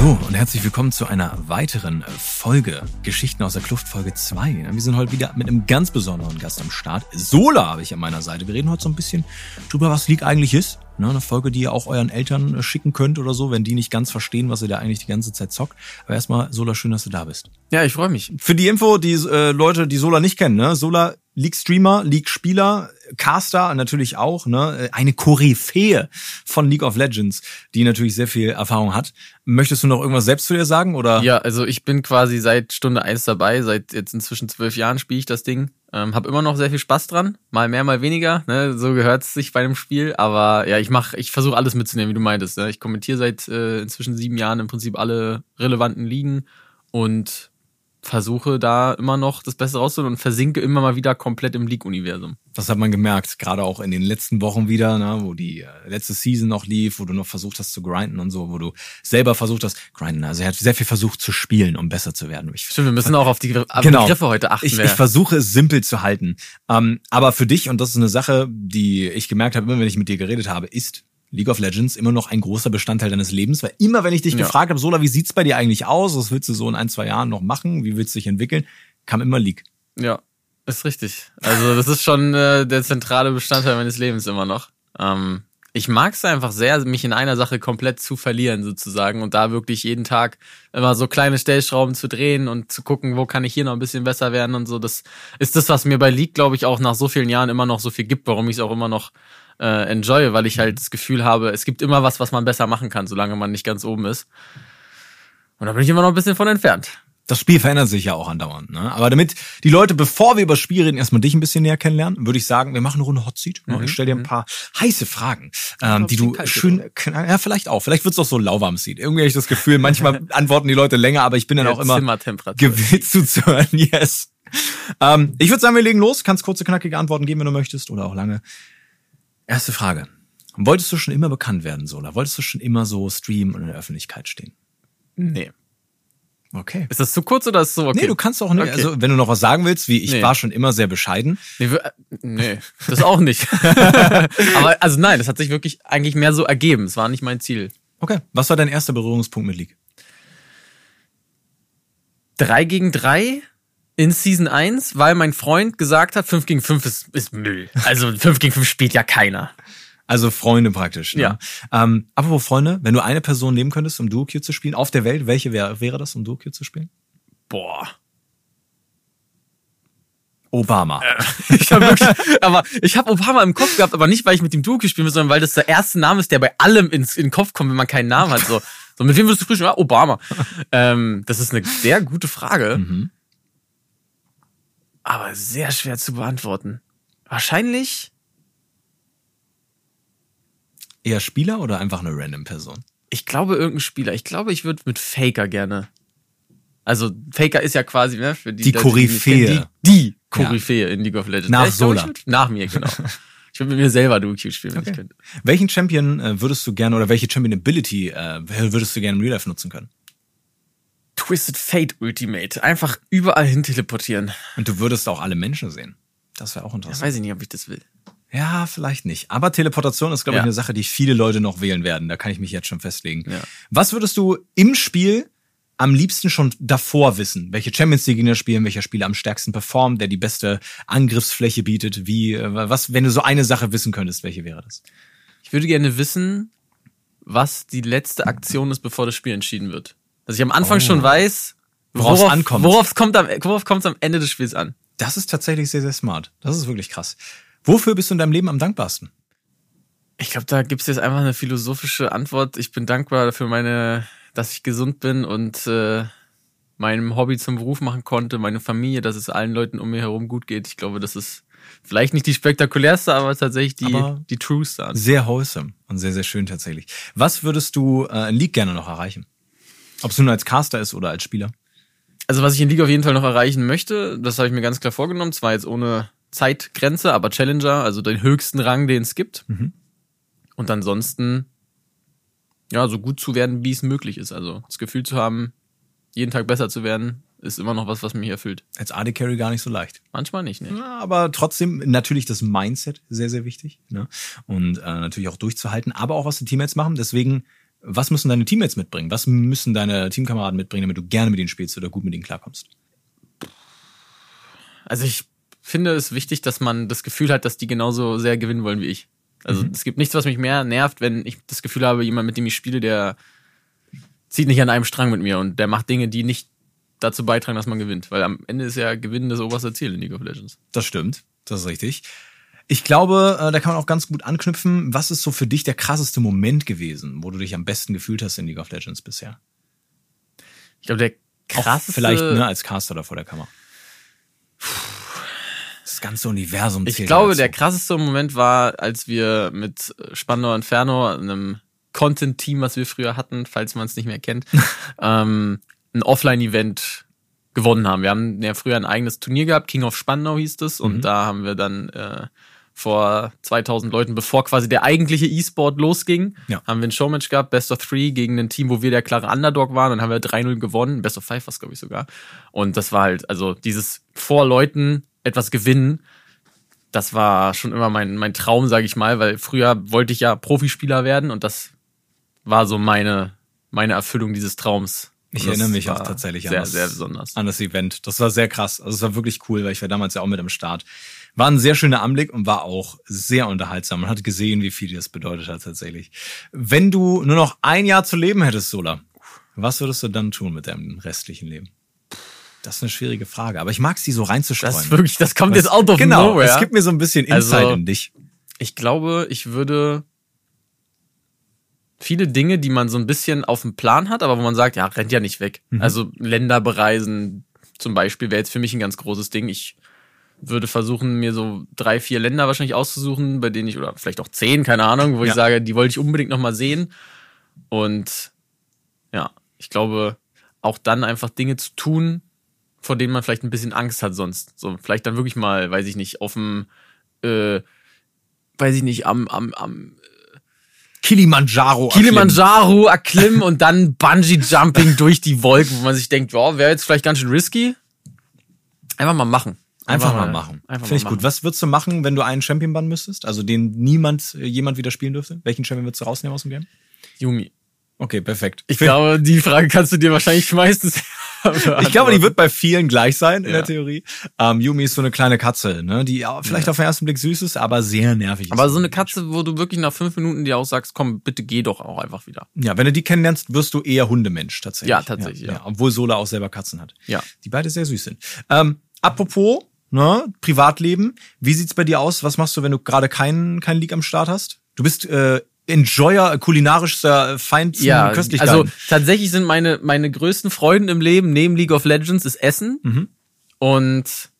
Hallo und herzlich willkommen zu einer weiteren Folge Geschichten aus der Kluft Folge 2. Wir sind heute wieder mit einem ganz besonderen Gast am Start. Sola habe ich an meiner Seite. Wir reden heute so ein bisschen drüber, was League eigentlich ist. Ne, eine Folge, die ihr auch euren Eltern äh, schicken könnt oder so, wenn die nicht ganz verstehen, was ihr da eigentlich die ganze Zeit zockt. Aber erstmal, Sola, schön, dass du da bist. Ja, ich freue mich. Für die Info, die äh, Leute, die Sola nicht kennen, ne? Sola League-Streamer, League-Spieler, Caster natürlich auch, ne? Eine Koryphäe von League of Legends, die natürlich sehr viel Erfahrung hat. Möchtest du noch irgendwas selbst zu dir sagen? Oder? Ja, also ich bin quasi seit Stunde eins dabei, seit jetzt inzwischen zwölf Jahren spiele ich das Ding. Ähm, hab immer noch sehr viel Spaß dran, mal mehr, mal weniger. Ne? So gehört es sich bei einem Spiel. Aber ja, ich mach, ich versuche alles mitzunehmen, wie du meintest. Ne? Ich kommentiere seit äh, inzwischen sieben Jahren im Prinzip alle relevanten Ligen und versuche da immer noch das Beste rauszuholen und versinke immer mal wieder komplett im League-Universum. Das hat man gemerkt, gerade auch in den letzten Wochen wieder, ne, wo die äh, letzte Season noch lief, wo du noch versucht hast zu grinden und so, wo du selber versucht hast, grinden. Also er hat sehr viel versucht zu spielen, um besser zu werden. Ich, Stimmt, wir müssen auch auf die genau. Begriffe heute achten. Ich, ich versuche es simpel zu halten. Ähm, aber für dich, und das ist eine Sache, die ich gemerkt habe, immer wenn ich mit dir geredet habe, ist League of Legends immer noch ein großer Bestandteil deines Lebens, weil immer, wenn ich dich ja. gefragt habe, Sola, wie sieht's bei dir eigentlich aus? Was willst du so in ein, zwei Jahren noch machen? Wie willst du dich entwickeln? Kam immer League. Ja, ist richtig. Also das ist schon äh, der zentrale Bestandteil meines Lebens immer noch. Ähm, ich mag es einfach sehr, mich in einer Sache komplett zu verlieren sozusagen und da wirklich jeden Tag immer so kleine Stellschrauben zu drehen und zu gucken, wo kann ich hier noch ein bisschen besser werden und so. Das ist das, was mir bei League, glaube ich, auch nach so vielen Jahren immer noch so viel gibt, warum ich es auch immer noch äh, enjoy, weil ich halt das Gefühl habe, es gibt immer was, was man besser machen kann, solange man nicht ganz oben ist. Und da bin ich immer noch ein bisschen von entfernt. Das Spiel verändert sich ja auch andauernd. Ne? Aber damit die Leute, bevor wir über das Spiel reden, erstmal dich ein bisschen näher kennenlernen, würde ich sagen, wir machen eine Runde Hot Seat. Ne? Mhm. Ich stelle dir ein mhm. paar heiße Fragen, ähm, die du schön, ja vielleicht auch, vielleicht wird's auch so lauwarm Seat. Irgendwie habe ich das Gefühl, manchmal antworten die Leute länger, aber ich bin dann ja, auch immer gewillt zuzuhören. Yes. Ähm, ich würde sagen, wir legen los. Kannst kurze, knackige Antworten geben, wenn du möchtest, oder auch lange. Erste Frage. Wolltest du schon immer bekannt werden, Sola? Wolltest du schon immer so streamen und in der Öffentlichkeit stehen? Nee. Okay. Ist das zu kurz oder ist es so okay? Nee, du kannst auch nicht. Okay. Also, wenn du noch was sagen willst, wie ich nee. war schon immer sehr bescheiden. Nee, nee das auch nicht. Aber also nein, das hat sich wirklich eigentlich mehr so ergeben. Es war nicht mein Ziel. Okay. Was war dein erster Berührungspunkt mit League? Drei gegen drei in Season 1, weil mein Freund gesagt hat, 5 gegen 5 ist, ist Müll. Also 5 gegen 5 spielt ja keiner. Also Freunde praktisch. Ne? Ja. Ähm, apropos Freunde, wenn du eine Person nehmen könntest, um Duo-Q zu spielen, auf der Welt, welche wäre, wäre das, um Duo-Q zu spielen? Boah. Obama. Äh, ich hab wirklich, aber ich habe Obama im Kopf gehabt, aber nicht, weil ich mit dem Duo spielen will, sondern weil das der erste Name ist, der bei allem ins, in den Kopf kommt, wenn man keinen Namen hat. So, so mit wem würdest du frühstücken? Ja, Obama. ähm, das ist eine sehr gute Frage. Mhm aber sehr schwer zu beantworten. Wahrscheinlich eher Spieler oder einfach eine random Person? Ich glaube irgendein Spieler. Ich glaube, ich würde mit Faker gerne. Also Faker ist ja quasi ne, für die, die Koryphäe. Die, die Koryphäe ja. in League of Legends. Nach Sola. Nach mir, genau. ich würde mit mir selber Duo-Q spielen, wenn okay. ich könnte. Welchen Champion äh, würdest du gerne oder welche Champion Ability äh, würdest du gerne im Real Life nutzen können? Twisted Fate Ultimate. Einfach überall hin teleportieren. Und du würdest auch alle Menschen sehen. Das wäre auch interessant. Ja, weiß ich nicht, ob ich das will. Ja, vielleicht nicht. Aber Teleportation ist, glaube ja. ich, eine Sache, die viele Leute noch wählen werden. Da kann ich mich jetzt schon festlegen. Ja. Was würdest du im Spiel am liebsten schon davor wissen? Welche Champions die Gegner spielen, welcher Spieler am stärksten performt, der die beste Angriffsfläche bietet? Wie, äh, was, wenn du so eine Sache wissen könntest, welche wäre das? Ich würde gerne wissen, was die letzte Aktion ist, bevor das Spiel entschieden wird. Dass ich am Anfang oh. schon weiß, worauf es ankommt. Worauf kommt am, worauf kommt es am Ende des Spiels an? Das ist tatsächlich sehr, sehr smart. Das ist wirklich krass. Wofür bist du in deinem Leben am dankbarsten? Ich glaube, da gibt es jetzt einfach eine philosophische Antwort. Ich bin dankbar für meine, dass ich gesund bin und äh, meinem Hobby zum Beruf machen konnte, meine Familie, dass es allen Leuten um mir herum gut geht. Ich glaube, das ist vielleicht nicht die spektakulärste, aber tatsächlich die, aber die Trueste. Sehr wholesome und sehr, sehr schön tatsächlich. Was würdest du äh, in League gerne noch erreichen? Ob es nun als Caster ist oder als Spieler? Also was ich in League auf jeden Fall noch erreichen möchte, das habe ich mir ganz klar vorgenommen, zwar jetzt ohne Zeitgrenze, aber Challenger, also den höchsten Rang, den es gibt. Mhm. Und ansonsten, ja, so gut zu werden, wie es möglich ist. Also das Gefühl zu haben, jeden Tag besser zu werden, ist immer noch was, was mich erfüllt. Als AD Carry gar nicht so leicht. Manchmal nicht, ne? Ja, aber trotzdem natürlich das Mindset sehr, sehr wichtig. Ne? Und äh, natürlich auch durchzuhalten, aber auch was die Teammates machen. Deswegen Was müssen deine Teammates mitbringen? Was müssen deine Teamkameraden mitbringen, damit du gerne mit ihnen spielst oder gut mit ihnen klarkommst? Also ich finde es wichtig, dass man das Gefühl hat, dass die genauso sehr gewinnen wollen wie ich. Also mhm. es gibt nichts, was mich mehr nervt, wenn ich das Gefühl habe, jemand, mit dem ich spiele, der zieht nicht an einem Strang mit mir und der macht Dinge, die nicht dazu beitragen, dass man gewinnt. Weil am Ende ist ja Gewinnen das oberste Ziel in League of Legends. Das stimmt. Das ist richtig. Ich glaube, äh, da kann man auch ganz gut anknüpfen. Was ist so für dich der krasseste Moment gewesen, wo du dich am besten gefühlt hast in League of Legends bisher? Ich glaube, der krasseste. Auch vielleicht ne, als Caster da vor der Kamera. Das ganze Universum. Ich glaube, dazu. der krasseste Moment war, als wir mit Spandau Inferno, einem Content-Team, was wir früher hatten, falls man es nicht mehr kennt, ähm, ein Offline-Event gewonnen haben. Wir haben ja früher ein eigenes Turnier gehabt, King of Spandau hieß es, und mhm. da haben wir dann äh, vor 2000 Leuten, bevor quasi der eigentliche E-Sport losging, ja. haben wir ein Showmatch gehabt, Best of Three gegen ein Team, wo wir der klare Underdog waren und haben wir 3-0 gewonnen, Best of Five was glaube ich sogar. Und das war halt, also dieses vor Leuten etwas gewinnen, das war schon immer mein, mein Traum, sage ich mal, weil früher wollte ich ja Profispieler werden und das war so meine, meine Erfüllung dieses Traums. Ich erinnere mich auch tatsächlich sehr, an, das, sehr besonders. an das Event. Das war sehr krass. Also es war wirklich cool, weil ich war damals ja auch mit am Start. War ein sehr schöner Anblick und war auch sehr unterhaltsam. Man hat gesehen, wie viel das bedeutet hat tatsächlich. Wenn du nur noch ein Jahr zu leben hättest, Sola, was würdest du dann tun mit deinem restlichen Leben? Das ist eine schwierige Frage, aber ich mag sie so reinzustreuen. Das ist wirklich, das kommt jetzt out of genau, nowhere. es gibt mir so ein bisschen Insight also, in dich. Ich glaube, ich würde viele Dinge, die man so ein bisschen auf dem Plan hat, aber wo man sagt, ja, rennt ja nicht weg. Mhm. Also Länder bereisen zum Beispiel wäre jetzt für mich ein ganz großes Ding. Ich würde versuchen, mir so drei, vier Länder wahrscheinlich auszusuchen, bei denen ich, oder vielleicht auch zehn, keine Ahnung, wo ja. ich sage, die wollte ich unbedingt nochmal sehen. Und ja, ich glaube, auch dann einfach Dinge zu tun, vor denen man vielleicht ein bisschen Angst hat sonst. So, vielleicht dann wirklich mal, weiß ich nicht, auf dem, äh, weiß ich nicht, am, am, am Kilimanjaro. Kilimanjaro erklimmen und dann Bungee Jumping durch die Wolken, wo man sich denkt, wow, wäre jetzt vielleicht ganz schön risky. Einfach mal machen. Einfach, einfach mal machen. Finde ich gut. Was würdest du machen, wenn du einen Champion bannen müsstest? Also den niemand, äh, jemand wieder spielen dürfte? Welchen Champion würdest du rausnehmen aus dem Game? Yumi. Okay, perfekt. Ich glaube, die Frage kannst du dir wahrscheinlich schmeißen. ich glaube, die wird bei vielen gleich sein in ja. der Theorie. Ähm, Yumi ist so eine kleine Katze, ne, die vielleicht ja. auf den ersten Blick süß ist, aber sehr nervig aber ist. Aber so eine Katze, wo du wirklich nach fünf Minuten dir auch sagst, komm, bitte geh doch auch einfach wieder. Ja, wenn du die kennenlernst, wirst du eher Hundemensch tatsächlich. Ja, tatsächlich. Ja, ja. Obwohl Sola auch selber Katzen hat. Ja. Die beide sehr süß sind. Ähm, apropos, ne, Privatleben, wie sieht's bei dir aus? Was machst du, wenn du gerade keinen kein League am Start hast? Du bist äh, Enjoyer kulinarischster Feind ja, Köstlichkeiten. Also tatsächlich sind meine meine größten Freuden im Leben neben League of Legends ist Essen mhm. und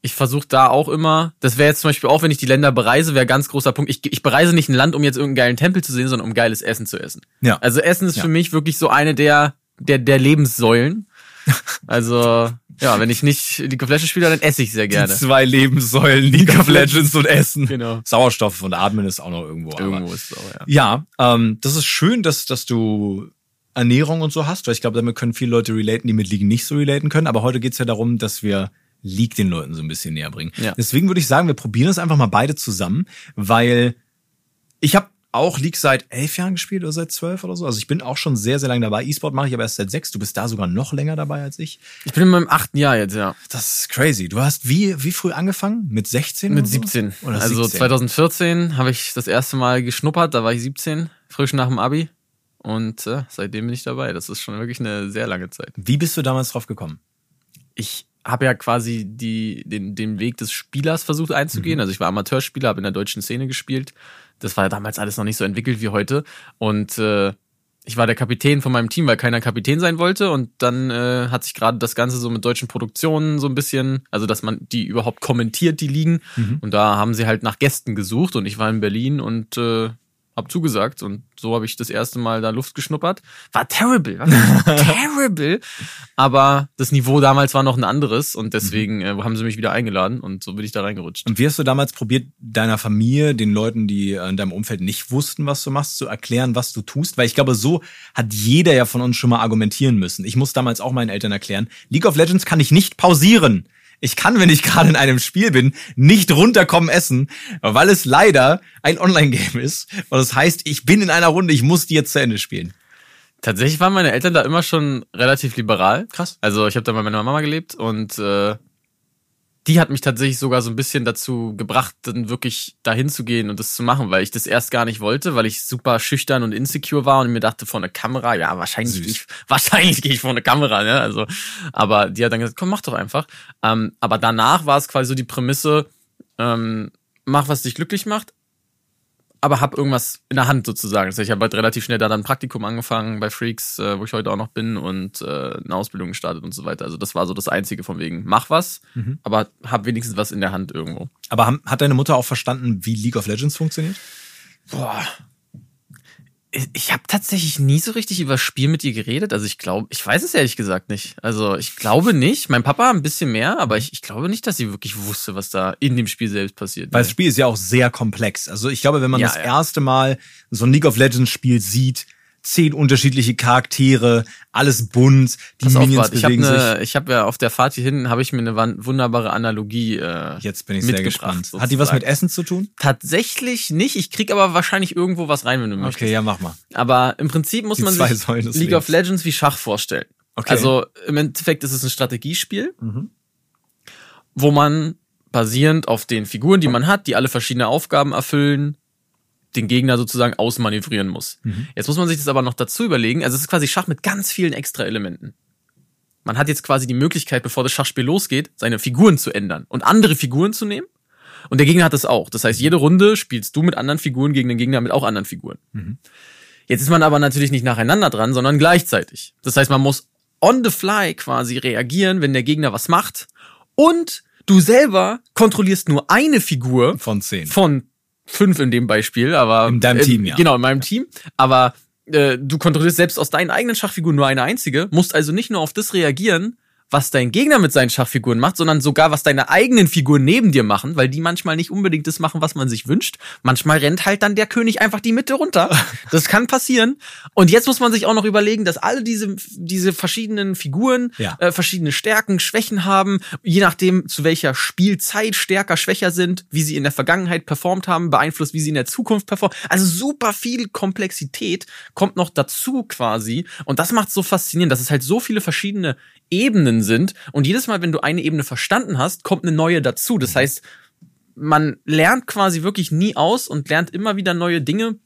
ich versuche da auch immer, das wäre jetzt zum Beispiel auch, wenn ich die Länder bereise, wäre ganz großer Punkt. Ich, ich bereise nicht ein Land, um jetzt irgendeinen geilen Tempel zu sehen, sondern um geiles Essen zu essen. Ja. Also Essen ist ja. für mich wirklich so eine der der der Lebenssäulen. Also ja, wenn ich nicht League of Legends spiele, dann esse ich sehr gerne. Die zwei Lebenssäulen, League of Legends und Essen. Genau. Sauerstoff und Atmen ist auch noch irgendwo. Irgendwo aber. ist es auch, ja. Ja, ähm, das ist schön, dass, dass du Ernährung und so hast, weil ich glaube, damit können viele Leute relaten, die mit League nicht so relaten können. Aber heute geht's ja darum, dass wir League den Leuten so ein bisschen näher bringen. Ja. Deswegen würde ich sagen, wir probieren es einfach mal beide zusammen, weil ich habe auch League seit elf Jahren gespielt oder seit zwölf oder so. Also ich bin auch schon sehr, sehr lange dabei. E-Sport mache ich aber erst seit sechs. Du bist da sogar noch länger dabei als ich. Ich bin in meinem achten Jahr jetzt, ja. Das ist crazy. Du hast wie, wie früh angefangen? Mit 16? Mit 17. So? Also 17? 2014 habe ich das erste Mal geschnuppert. Da war ich 17, frisch nach dem Abi. Und äh, seitdem bin ich dabei. Das ist schon wirklich eine sehr lange Zeit. Wie bist du damals drauf gekommen? Ich habe ja quasi die, den, den Weg des Spielers versucht einzugehen. Mhm. Also ich war Amateurspieler, habe in der deutschen Szene gespielt das war ja damals alles noch nicht so entwickelt wie heute. Und äh, ich war der Kapitän von meinem Team, weil keiner Kapitän sein wollte. Und dann äh, hat sich gerade das Ganze so mit deutschen Produktionen so ein bisschen, also dass man die überhaupt kommentiert, die liegen. Mhm. Und da haben sie halt nach Gästen gesucht und ich war in Berlin und äh, hab zugesagt und so habe ich das erste Mal da Luft geschnuppert. War terrible, war terrible. Aber das Niveau damals war noch ein anderes und deswegen äh, haben sie mich wieder eingeladen und so bin ich da reingerutscht. Und wie hast du damals probiert, deiner Familie, den Leuten, die in deinem Umfeld nicht wussten, was du machst, zu erklären, was du tust? Weil ich glaube, so hat jeder ja von uns schon mal argumentieren müssen. Ich muss damals auch meinen Eltern erklären, League of Legends kann ich nicht pausieren. Ich kann, wenn ich gerade in einem Spiel bin, nicht runterkommen essen, weil es leider ein Online-Game ist. Und das heißt, ich bin in einer Runde, ich muss die jetzt zu Ende spielen. Tatsächlich waren meine Eltern da immer schon relativ liberal. Krass. Also ich habe da bei meiner Mama gelebt und äh, die hat mich tatsächlich sogar so ein bisschen dazu gebracht, dann wirklich dahin zu gehen und das zu machen, weil ich das erst gar nicht wollte, weil ich super schüchtern und insecure war und mir dachte, vor einer Kamera, ja, wahrscheinlich gehe ich, wahrscheinlich gehe ich vor eine Kamera, ne? Also, aber die hat dann gesagt, komm, mach doch einfach. Ähm, aber danach war es quasi so die Prämisse, ähm, mach, was dich glücklich macht, aber habe irgendwas in der Hand sozusagen. Heißt, ich habe halt relativ schnell da dann ein Praktikum angefangen bei Freaks, äh, wo ich heute auch noch bin und äh, eine Ausbildung gestartet und so weiter. Also das war so das Einzige von wegen, mach was, mhm. aber hab wenigstens was in der Hand irgendwo. Aber hat deine Mutter auch verstanden, wie League of Legends funktioniert? Boah, ich habe tatsächlich nie so richtig über Spiel mit ihr geredet. Also ich glaube, ich weiß es ehrlich gesagt nicht. Also ich glaube nicht. Mein Papa ein bisschen mehr, aber ich, ich glaube nicht, dass sie wirklich wusste, was da in dem Spiel selbst passiert. Weil das Spiel ist ja auch sehr komplex. Also ich glaube, wenn man ja, das ja. erste Mal so ein League of Legends Spiel sieht, zehn unterschiedliche Charaktere, alles bunt, die Pass Minions auf, bewegen ich hab ne, Ich habe ja auf der Fahrt hier hinten habe ich mir eine wunderbare Analogie. Äh, Jetzt bin ich sehr gespannt. Sozusagen. Hat die was mit Essen zu tun? Tatsächlich nicht. Ich krieg aber wahrscheinlich irgendwo was rein, wenn du okay, möchtest. Okay, ja mach mal. Aber im Prinzip muss die man sich League Lebens. of Legends wie Schach vorstellen. Okay. Also im Endeffekt ist es ein Strategiespiel, mhm. wo man basierend auf den Figuren, die man hat, die alle verschiedene Aufgaben erfüllen, den Gegner sozusagen ausmanövrieren muss. Mhm. Jetzt muss man sich das aber noch dazu überlegen. Also es ist quasi Schach mit ganz vielen extra Elementen. Man hat jetzt quasi die Möglichkeit, bevor das Schachspiel losgeht, seine Figuren zu ändern und andere Figuren zu nehmen. Und der Gegner hat das auch. Das heißt, jede Runde spielst du mit anderen Figuren gegen den Gegner mit auch anderen Figuren. Mhm. Jetzt ist man aber natürlich nicht nacheinander dran, sondern gleichzeitig. Das heißt, man muss on the fly quasi reagieren, wenn der Gegner was macht. Und du selber kontrollierst nur eine Figur von zehn. Von fünf in dem Beispiel, aber in deinem Team, ja. Genau, in meinem Team. Aber äh, du kontrollierst selbst aus deinen eigenen Schachfiguren nur eine einzige, musst also nicht nur auf das reagieren, was dein Gegner mit seinen Schachfiguren macht, sondern sogar, was deine eigenen Figuren neben dir machen, weil die manchmal nicht unbedingt das machen, was man sich wünscht. Manchmal rennt halt dann der König einfach die Mitte runter. Das kann passieren. Und jetzt muss man sich auch noch überlegen, dass alle diese, diese verschiedenen Figuren ja. äh, verschiedene Stärken, Schwächen haben, je nachdem, zu welcher Spielzeit stärker, schwächer sind, wie sie in der Vergangenheit performt haben, beeinflusst, wie sie in der Zukunft performen. Also super viel Komplexität kommt noch dazu quasi. Und das macht so faszinierend, dass es halt so viele verschiedene Ebenen sind und jedes Mal, wenn du eine Ebene verstanden hast, kommt eine neue dazu. Das heißt, man lernt quasi wirklich nie aus und lernt immer wieder neue Dinge.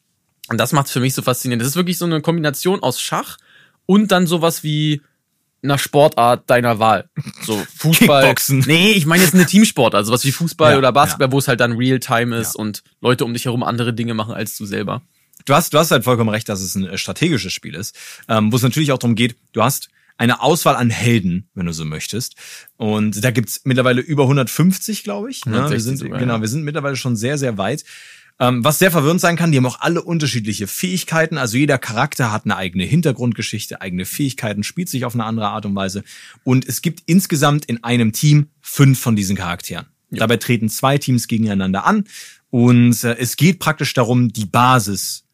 Und das macht es für mich so faszinierend. Das ist wirklich so eine Kombination aus Schach und dann sowas wie einer Sportart deiner Wahl. So Fußball. Kickboxen. Nee, ich meine jetzt eine Teamsport, also was wie Fußball ja, oder Basketball, ja. wo es halt dann Real-Time ist ja. und Leute um dich herum andere Dinge machen als du selber. Du hast, du hast halt vollkommen recht, dass es ein äh, strategisches Spiel ist, ähm, wo es natürlich auch darum geht, du hast eine Auswahl an Helden, wenn du so möchtest. Und da gibt's mittlerweile über 150, glaube ich. Ne? Wir sind, sogar, genau, wir sind mittlerweile schon sehr, sehr weit. Ähm, was sehr verwirrend sein kann, die haben auch alle unterschiedliche Fähigkeiten. Also jeder Charakter hat eine eigene Hintergrundgeschichte, eigene Fähigkeiten, spielt sich auf eine andere Art und Weise. Und es gibt insgesamt in einem Team fünf von diesen Charakteren. Ja. Dabei treten zwei Teams gegeneinander an. Und äh, es geht praktisch darum, die Basis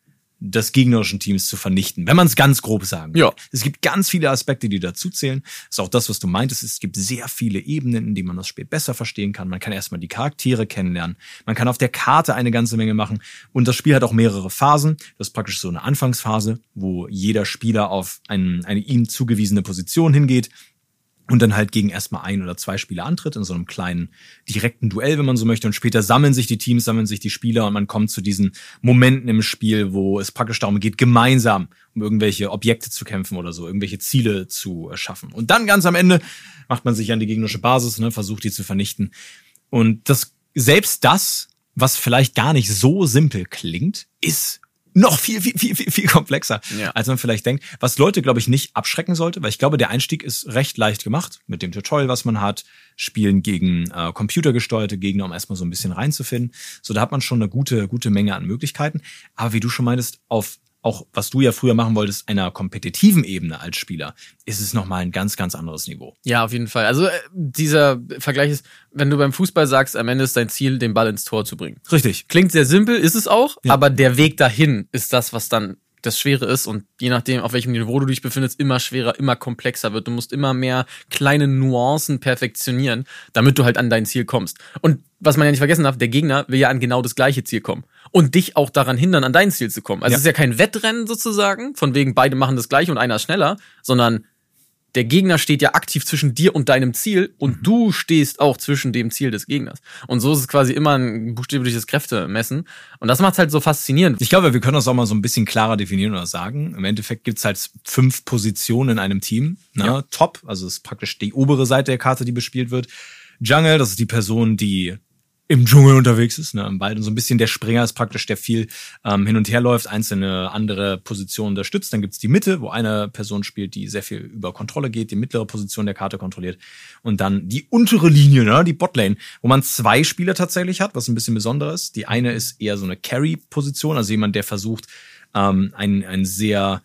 des gegnerischen Teams zu vernichten, wenn man es ganz grob sagen will. Ja. Es gibt ganz viele Aspekte, die dazu zählen. Das ist auch das, was du meintest. Es gibt sehr viele Ebenen, in denen man das Spiel besser verstehen kann. Man kann erstmal die Charaktere kennenlernen. Man kann auf der Karte eine ganze Menge machen. Und das Spiel hat auch mehrere Phasen. Das ist praktisch so eine Anfangsphase, wo jeder Spieler auf einen, eine ihm zugewiesene Position hingeht und dann halt gegen erstmal ein oder zwei Spieler antritt in so einem kleinen direkten Duell, wenn man so möchte. Und später sammeln sich die Teams, sammeln sich die Spieler und man kommt zu diesen Momenten im Spiel, wo es praktisch darum geht, gemeinsam um irgendwelche Objekte zu kämpfen oder so, irgendwelche Ziele zu schaffen. Und dann ganz am Ende macht man sich an die gegnerische Basis, ne, versucht die zu vernichten. Und das selbst das, was vielleicht gar nicht so simpel klingt, ist noch viel, viel, viel, viel, viel komplexer, ja. als man vielleicht denkt. Was Leute, glaube ich, nicht abschrecken sollte, weil ich glaube, der Einstieg ist recht leicht gemacht mit dem Tutorial, was man hat, Spielen gegen äh, computergesteuerte Gegner, um erstmal so ein bisschen reinzufinden. So, da hat man schon eine gute, gute Menge an Möglichkeiten. Aber wie du schon meintest, auf auch was du ja früher machen wolltest, einer kompetitiven Ebene als Spieler, ist es nochmal ein ganz, ganz anderes Niveau. Ja, auf jeden Fall. Also äh, dieser Vergleich ist, wenn du beim Fußball sagst, am Ende ist dein Ziel, den Ball ins Tor zu bringen. Richtig. Klingt sehr simpel, ist es auch, ja. aber der Weg dahin ist das, was dann das Schwere ist und je nachdem, auf welchem Niveau du dich befindest, immer schwerer, immer komplexer wird. Du musst immer mehr kleine Nuancen perfektionieren, damit du halt an dein Ziel kommst. Und was man ja nicht vergessen darf, der Gegner will ja an genau das gleiche Ziel kommen und dich auch daran hindern, an dein Ziel zu kommen. Also ja. es ist ja kein Wettrennen sozusagen, von wegen beide machen das gleiche und einer ist schneller, sondern der Gegner steht ja aktiv zwischen dir und deinem Ziel und mhm. du stehst auch zwischen dem Ziel des Gegners. Und so ist es quasi immer ein buchstäbliches Kräftemessen. Und das macht es halt so faszinierend. Ich glaube, wir können das auch mal so ein bisschen klarer definieren oder sagen. Im Endeffekt gibt's halt fünf Positionen in einem Team. Ne? Ja. Top, also das ist praktisch die obere Seite der Karte, die bespielt wird. Jungle, das ist die Person, die im Dschungel unterwegs ist, ne, im Wald. Und so ein bisschen der Springer ist praktisch, der viel ähm, hin und her läuft, einzelne andere Positionen unterstützt. Dann gibt's die Mitte, wo eine Person spielt, die sehr viel über Kontrolle geht, die mittlere Position der Karte kontrolliert. Und dann die untere Linie, ne, die Botlane, wo man zwei Spieler tatsächlich hat, was ein bisschen besonderes. Die eine ist eher so eine Carry-Position, also jemand, der versucht, ähm, ein, ein sehr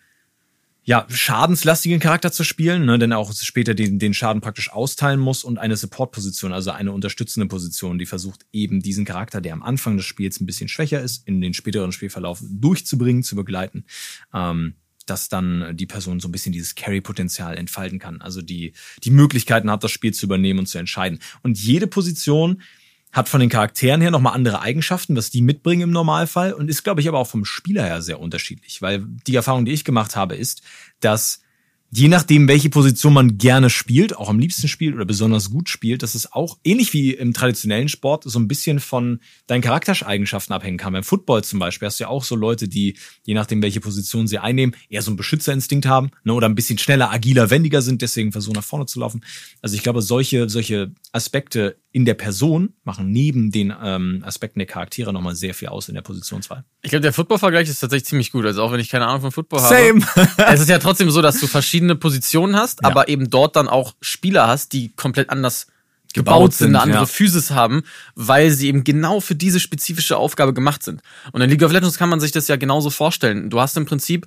ja, schadenslastigen Charakter zu spielen, ne, denn auch später den, den Schaden praktisch austeilen muss und eine Support-Position, also eine unterstützende Position, die versucht eben diesen Charakter, der am Anfang des Spiels ein bisschen schwächer ist, in den späteren Spielverlauf durchzubringen, zu begleiten, ähm, dass dann die Person so ein bisschen dieses Carry-Potenzial entfalten kann, also die, die Möglichkeiten hat, das Spiel zu übernehmen und zu entscheiden. Und jede Position hat von den Charakteren her nochmal andere Eigenschaften, was die mitbringen im Normalfall und ist, glaube ich, aber auch vom Spieler her sehr unterschiedlich, weil die Erfahrung, die ich gemacht habe, ist, dass je nachdem, welche Position man gerne spielt, auch am liebsten spielt oder besonders gut spielt, dass es auch ähnlich wie im traditionellen Sport so ein bisschen von deinen Charaktereigenschaften abhängen kann. Beim Football zum Beispiel hast du ja auch so Leute, die, je nachdem, welche Position sie einnehmen, eher so einen Beschützerinstinkt haben ne, oder ein bisschen schneller, agiler, wendiger sind, deswegen versuchen nach vorne zu laufen. Also ich glaube, solche, solche Aspekte in der Person machen neben den ähm, Aspekten der Charaktere nochmal sehr viel aus in der Positionswahl. Ich glaube, der Football-Vergleich ist tatsächlich ziemlich gut. Also auch wenn ich keine Ahnung von Football Same. habe. es ist ja trotzdem so, dass du verschiedene Positionen hast, ja. aber eben dort dann auch Spieler hast, die komplett anders gebaut, gebaut sind, eine andere ja. Physis haben, weil sie eben genau für diese spezifische Aufgabe gemacht sind. Und in League of Legends kann man sich das ja genauso vorstellen. Du hast im Prinzip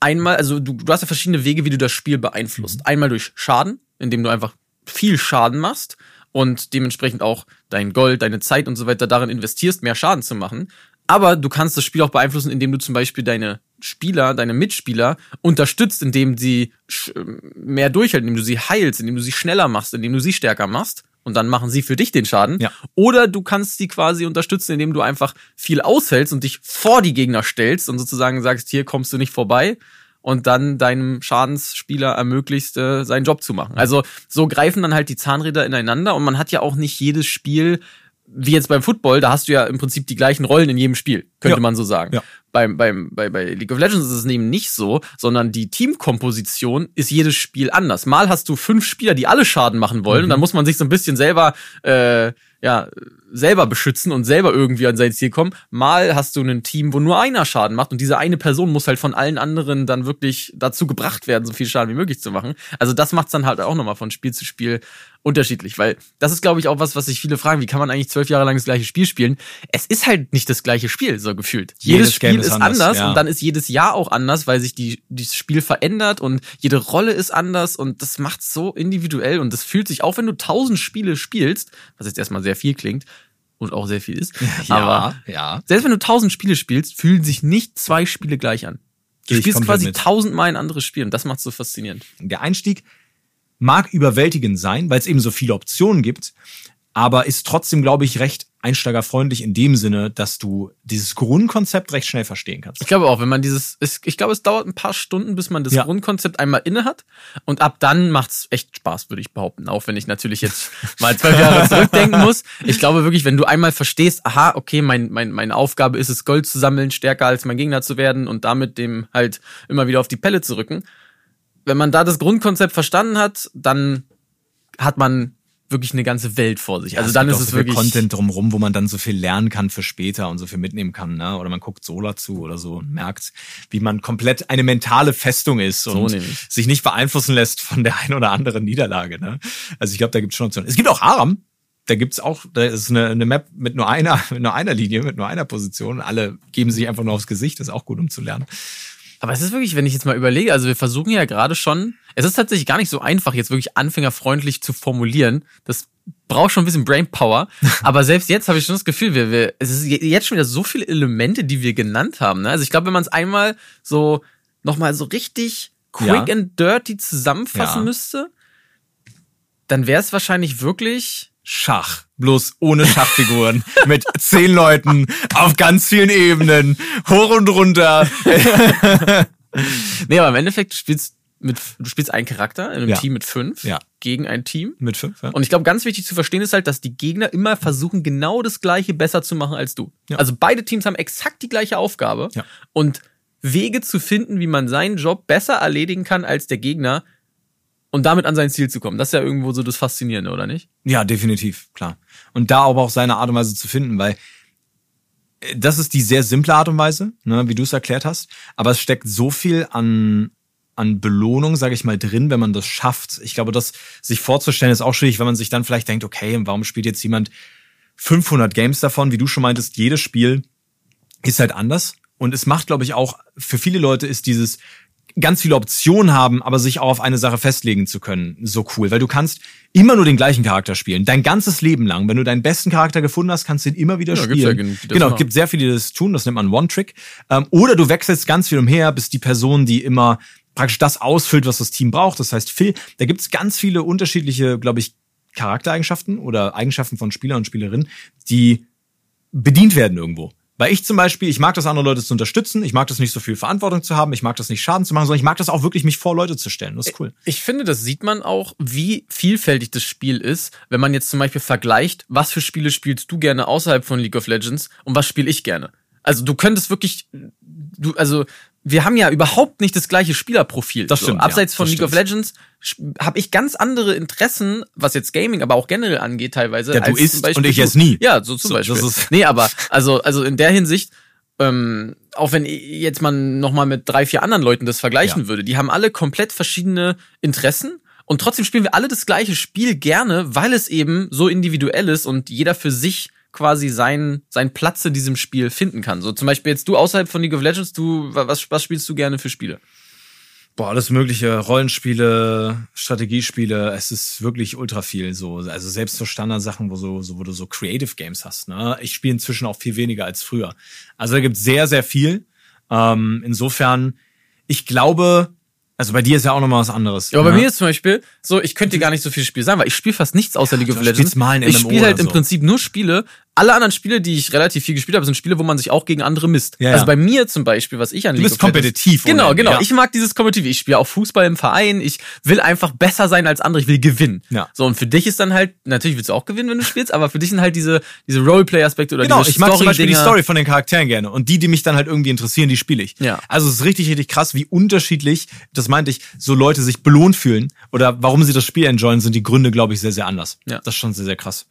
einmal, also du, du hast ja verschiedene Wege, wie du das Spiel beeinflusst. Mhm. Einmal durch Schaden, indem du einfach viel Schaden machst und dementsprechend auch dein Gold, deine Zeit und so weiter darin investierst, mehr Schaden zu machen. Aber du kannst das Spiel auch beeinflussen, indem du zum Beispiel deine Spieler, deine Mitspieler unterstützt, indem sie mehr durchhalten, indem du sie heilst, indem du sie schneller machst, indem du sie stärker machst. Und dann machen sie für dich den Schaden. Ja. Oder du kannst sie quasi unterstützen, indem du einfach viel aushältst und dich vor die Gegner stellst und sozusagen sagst, hier kommst du nicht vorbei und dann deinem Schadensspieler ermöglicht, äh, seinen Job zu machen. Also so greifen dann halt die Zahnräder ineinander und man hat ja auch nicht jedes Spiel wie jetzt beim Football, da hast du ja im Prinzip die gleichen Rollen in jedem Spiel, könnte ja. man so sagen. Ja. Beim, beim, bei, bei League of Legends ist es eben nicht so, sondern die Teamkomposition ist jedes Spiel anders. Mal hast du fünf Spieler, die alle Schaden machen wollen, mhm. und dann muss man sich so ein bisschen selber äh, ja, selber beschützen und selber irgendwie an sein Ziel kommen. Mal hast du ein Team, wo nur einer Schaden macht und diese eine Person muss halt von allen anderen dann wirklich dazu gebracht werden, so viel Schaden wie möglich zu machen. Also das macht's dann halt auch nochmal von Spiel zu Spiel unterschiedlich, weil das ist, glaube ich, auch was, was sich viele fragen, wie kann man eigentlich zwölf Jahre lang das gleiche Spiel spielen? Es ist halt nicht das gleiche Spiel, so gefühlt. Jedes, jedes Spiel ist anders, anders ja. und dann ist jedes Jahr auch anders, weil sich die, das Spiel verändert und jede Rolle ist anders und das macht's so individuell und das fühlt sich, auch wenn du tausend Spiele spielst, was jetzt erstmal sehr viel klingt, und auch sehr viel ist. Ja, aber ja. Selbst wenn du tausend Spiele spielst, fühlen sich nicht zwei Spiele gleich an. Du ich spielst quasi tausendmal ein anderes Spiel und das macht so faszinierend. Der Einstieg mag überwältigend sein, weil es eben so viele Optionen gibt, aber ist trotzdem, glaube ich, recht einsteigerfreundlich in dem Sinne, dass du dieses Grundkonzept recht schnell verstehen kannst. Ich glaube auch, wenn man dieses, ich glaube, es dauert ein paar Stunden, bis man das ja. Grundkonzept einmal inne hat und ab dann macht's echt Spaß, würde ich behaupten. Auch wenn ich natürlich jetzt mal zwölf Jahre zurückdenken muss. Ich glaube wirklich, wenn du einmal verstehst, aha, okay, mein, mein, meine Aufgabe ist es, Gold zu sammeln, stärker als mein Gegner zu werden und damit dem halt immer wieder auf die Pelle zu rücken. Wenn man da das Grundkonzept verstanden hat, dann hat man wirklich eine ganze Welt vor sich. Ja, also dann ist es so wirklich Content drumrum, wo man dann so viel lernen kann für später und so viel mitnehmen kann, ne? Oder man guckt Sola zu oder so und merkt, wie man komplett eine mentale Festung ist und so sich nicht beeinflussen lässt von der einen oder anderen Niederlage, ne? Also ich glaube, da gibt es schon Optionen. Es gibt auch Aram, da gibt's auch, da ist eine, eine Map mit nur einer, mit nur einer Linie, mit nur einer Position. Alle geben sich einfach nur aufs Gesicht, das ist auch gut, um zu lernen. Aber es ist wirklich, wenn ich jetzt mal überlege, also wir versuchen ja gerade schon, es ist tatsächlich gar nicht so einfach, jetzt wirklich anfängerfreundlich zu formulieren. Das braucht schon ein bisschen Brainpower. Aber selbst jetzt habe ich schon das Gefühl, wir, wir, es ist jetzt schon wieder so viele Elemente, die wir genannt haben. Ne? Also ich glaube, wenn man es einmal so nochmal so richtig quick ja. and dirty zusammenfassen ja. müsste, dann wäre es wahrscheinlich wirklich Schach. Bloß ohne Schachfiguren. mit zehn Leuten auf ganz vielen Ebenen. Hoch und runter. nee, aber im Endeffekt spielst mit, du spielst einen Charakter in einem ja. Team mit fünf ja. gegen ein Team. Mit fünf, ja. Und ich glaube, ganz wichtig zu verstehen ist halt, dass die Gegner immer versuchen, genau das Gleiche besser zu machen als du. Ja. Also beide Teams haben exakt die gleiche Aufgabe. Ja. Und Wege zu finden, wie man seinen Job besser erledigen kann als der Gegner und damit an sein Ziel zu kommen. Das ist ja irgendwo so das Faszinierende, oder nicht? Ja, definitiv, klar. Und da aber auch seine Art und Weise zu finden, weil äh, das ist die sehr simple Art und Weise, ne, wie du es erklärt hast, aber es steckt so viel an an Belohnung, sage ich mal, drin, wenn man das schafft. Ich glaube, das sich vorzustellen ist auch schwierig, wenn man sich dann vielleicht denkt, okay, warum spielt jetzt jemand 500 Games davon, wie du schon meintest, jedes Spiel ist halt anders. Und es macht, glaube ich, auch für viele Leute ist dieses ganz viele Optionen haben, aber sich auch auf eine Sache festlegen zu können, so cool. Weil du kannst immer nur den gleichen Charakter spielen. Dein ganzes Leben lang. Wenn du deinen besten Charakter gefunden hast, kannst du ihn immer wieder ja, spielen. Ja genau, es gibt sehr viele, die das tun. Das nennt man One-Trick. Ähm, oder du wechselst ganz viel umher, bist die Person, die immer praktisch das ausfüllt, was das Team braucht. Das heißt, Phil, da gibt's ganz viele unterschiedliche, glaube ich, Charaktereigenschaften oder Eigenschaften von Spieler und Spielerinnen, die bedient werden irgendwo. Weil ich zum Beispiel, ich mag das, andere Leute zu unterstützen, ich mag das nicht so viel Verantwortung zu haben, ich mag das nicht Schaden zu machen, sondern ich mag das auch wirklich, mich vor Leute zu stellen. Das ist cool. Ich finde, das sieht man auch, wie vielfältig das Spiel ist, wenn man jetzt zum Beispiel vergleicht, was für Spiele spielst du gerne außerhalb von League of Legends und was spiele ich gerne. Also du könntest wirklich, du, also wir haben ja überhaupt nicht das gleiche Spielerprofil. Das stimmt. So, abseits ja, von League stimmt. of Legends habe ich ganz andere Interessen, was jetzt Gaming, aber auch generell angeht teilweise. Ja, du isst und ich jetzt nie. Ja, so zum so, Beispiel. nee, aber also also in der Hinsicht, ähm, auch wenn jetzt man noch mal mit drei vier anderen Leuten das vergleichen ja. würde, die haben alle komplett verschiedene Interessen. Und trotzdem spielen wir alle das gleiche Spiel gerne, weil es eben so individuell ist und jeder für sich quasi seinen, seinen Platz in diesem Spiel finden kann. So zum Beispiel jetzt du außerhalb von League of Legends, du, was, was spielst du gerne für Spiele? Boah, alles mögliche, Rollenspiele, Strategiespiele, es ist wirklich ultra viel so. Also selbst so Standardsachen, wo so, so wo du so Creative Games hast. Ne? Ich spiele inzwischen auch viel weniger als früher. Also da gibt sehr, sehr viel. Ähm, insofern, ich glaube, also bei dir ist ja auch nochmal was anderes. Ja, aber bei mir ist zum Beispiel so, ich könnte dir gar nicht so viel Spiel sagen, weil ich spiele fast nichts außer Ja, League of Legends. mal ein ich MMO spiele halt oder im so. Prinzip nur Spiele. Alle anderen Spiele, die ich relativ viel gespielt habe, sind Spiele, wo man sich auch gegen andere misst. Ja. Also bei mir zum Beispiel, was ich an Du bist kompetitiv. Genau, ohne Ende, genau. Ja. Ich mag dieses Kompetitive. Ich spiele auch Fußball im Verein. Ich will einfach besser sein als andere. Ich will gewinnen. Ja. So, und für dich ist dann halt, natürlich willst du auch gewinnen, wenn du spielst, aber für dich sind halt diese, diese Roleplay-Aspekte oder Genau, diese ich mag zum Beispiel die. Story von den Charakteren gerne. Und die, die mich dann halt irgendwie interessieren, die spiele ich. Ja. Also es ist richtig, richtig krass, wie unterschiedlich, das meinte ich, so Leute sich belohnt fühlen oder warum sie das Spiel enjoyen, sind die Gründe, glaube ich, sehr, sehr anders. Ja. Das ist schon sehr, sehr krass.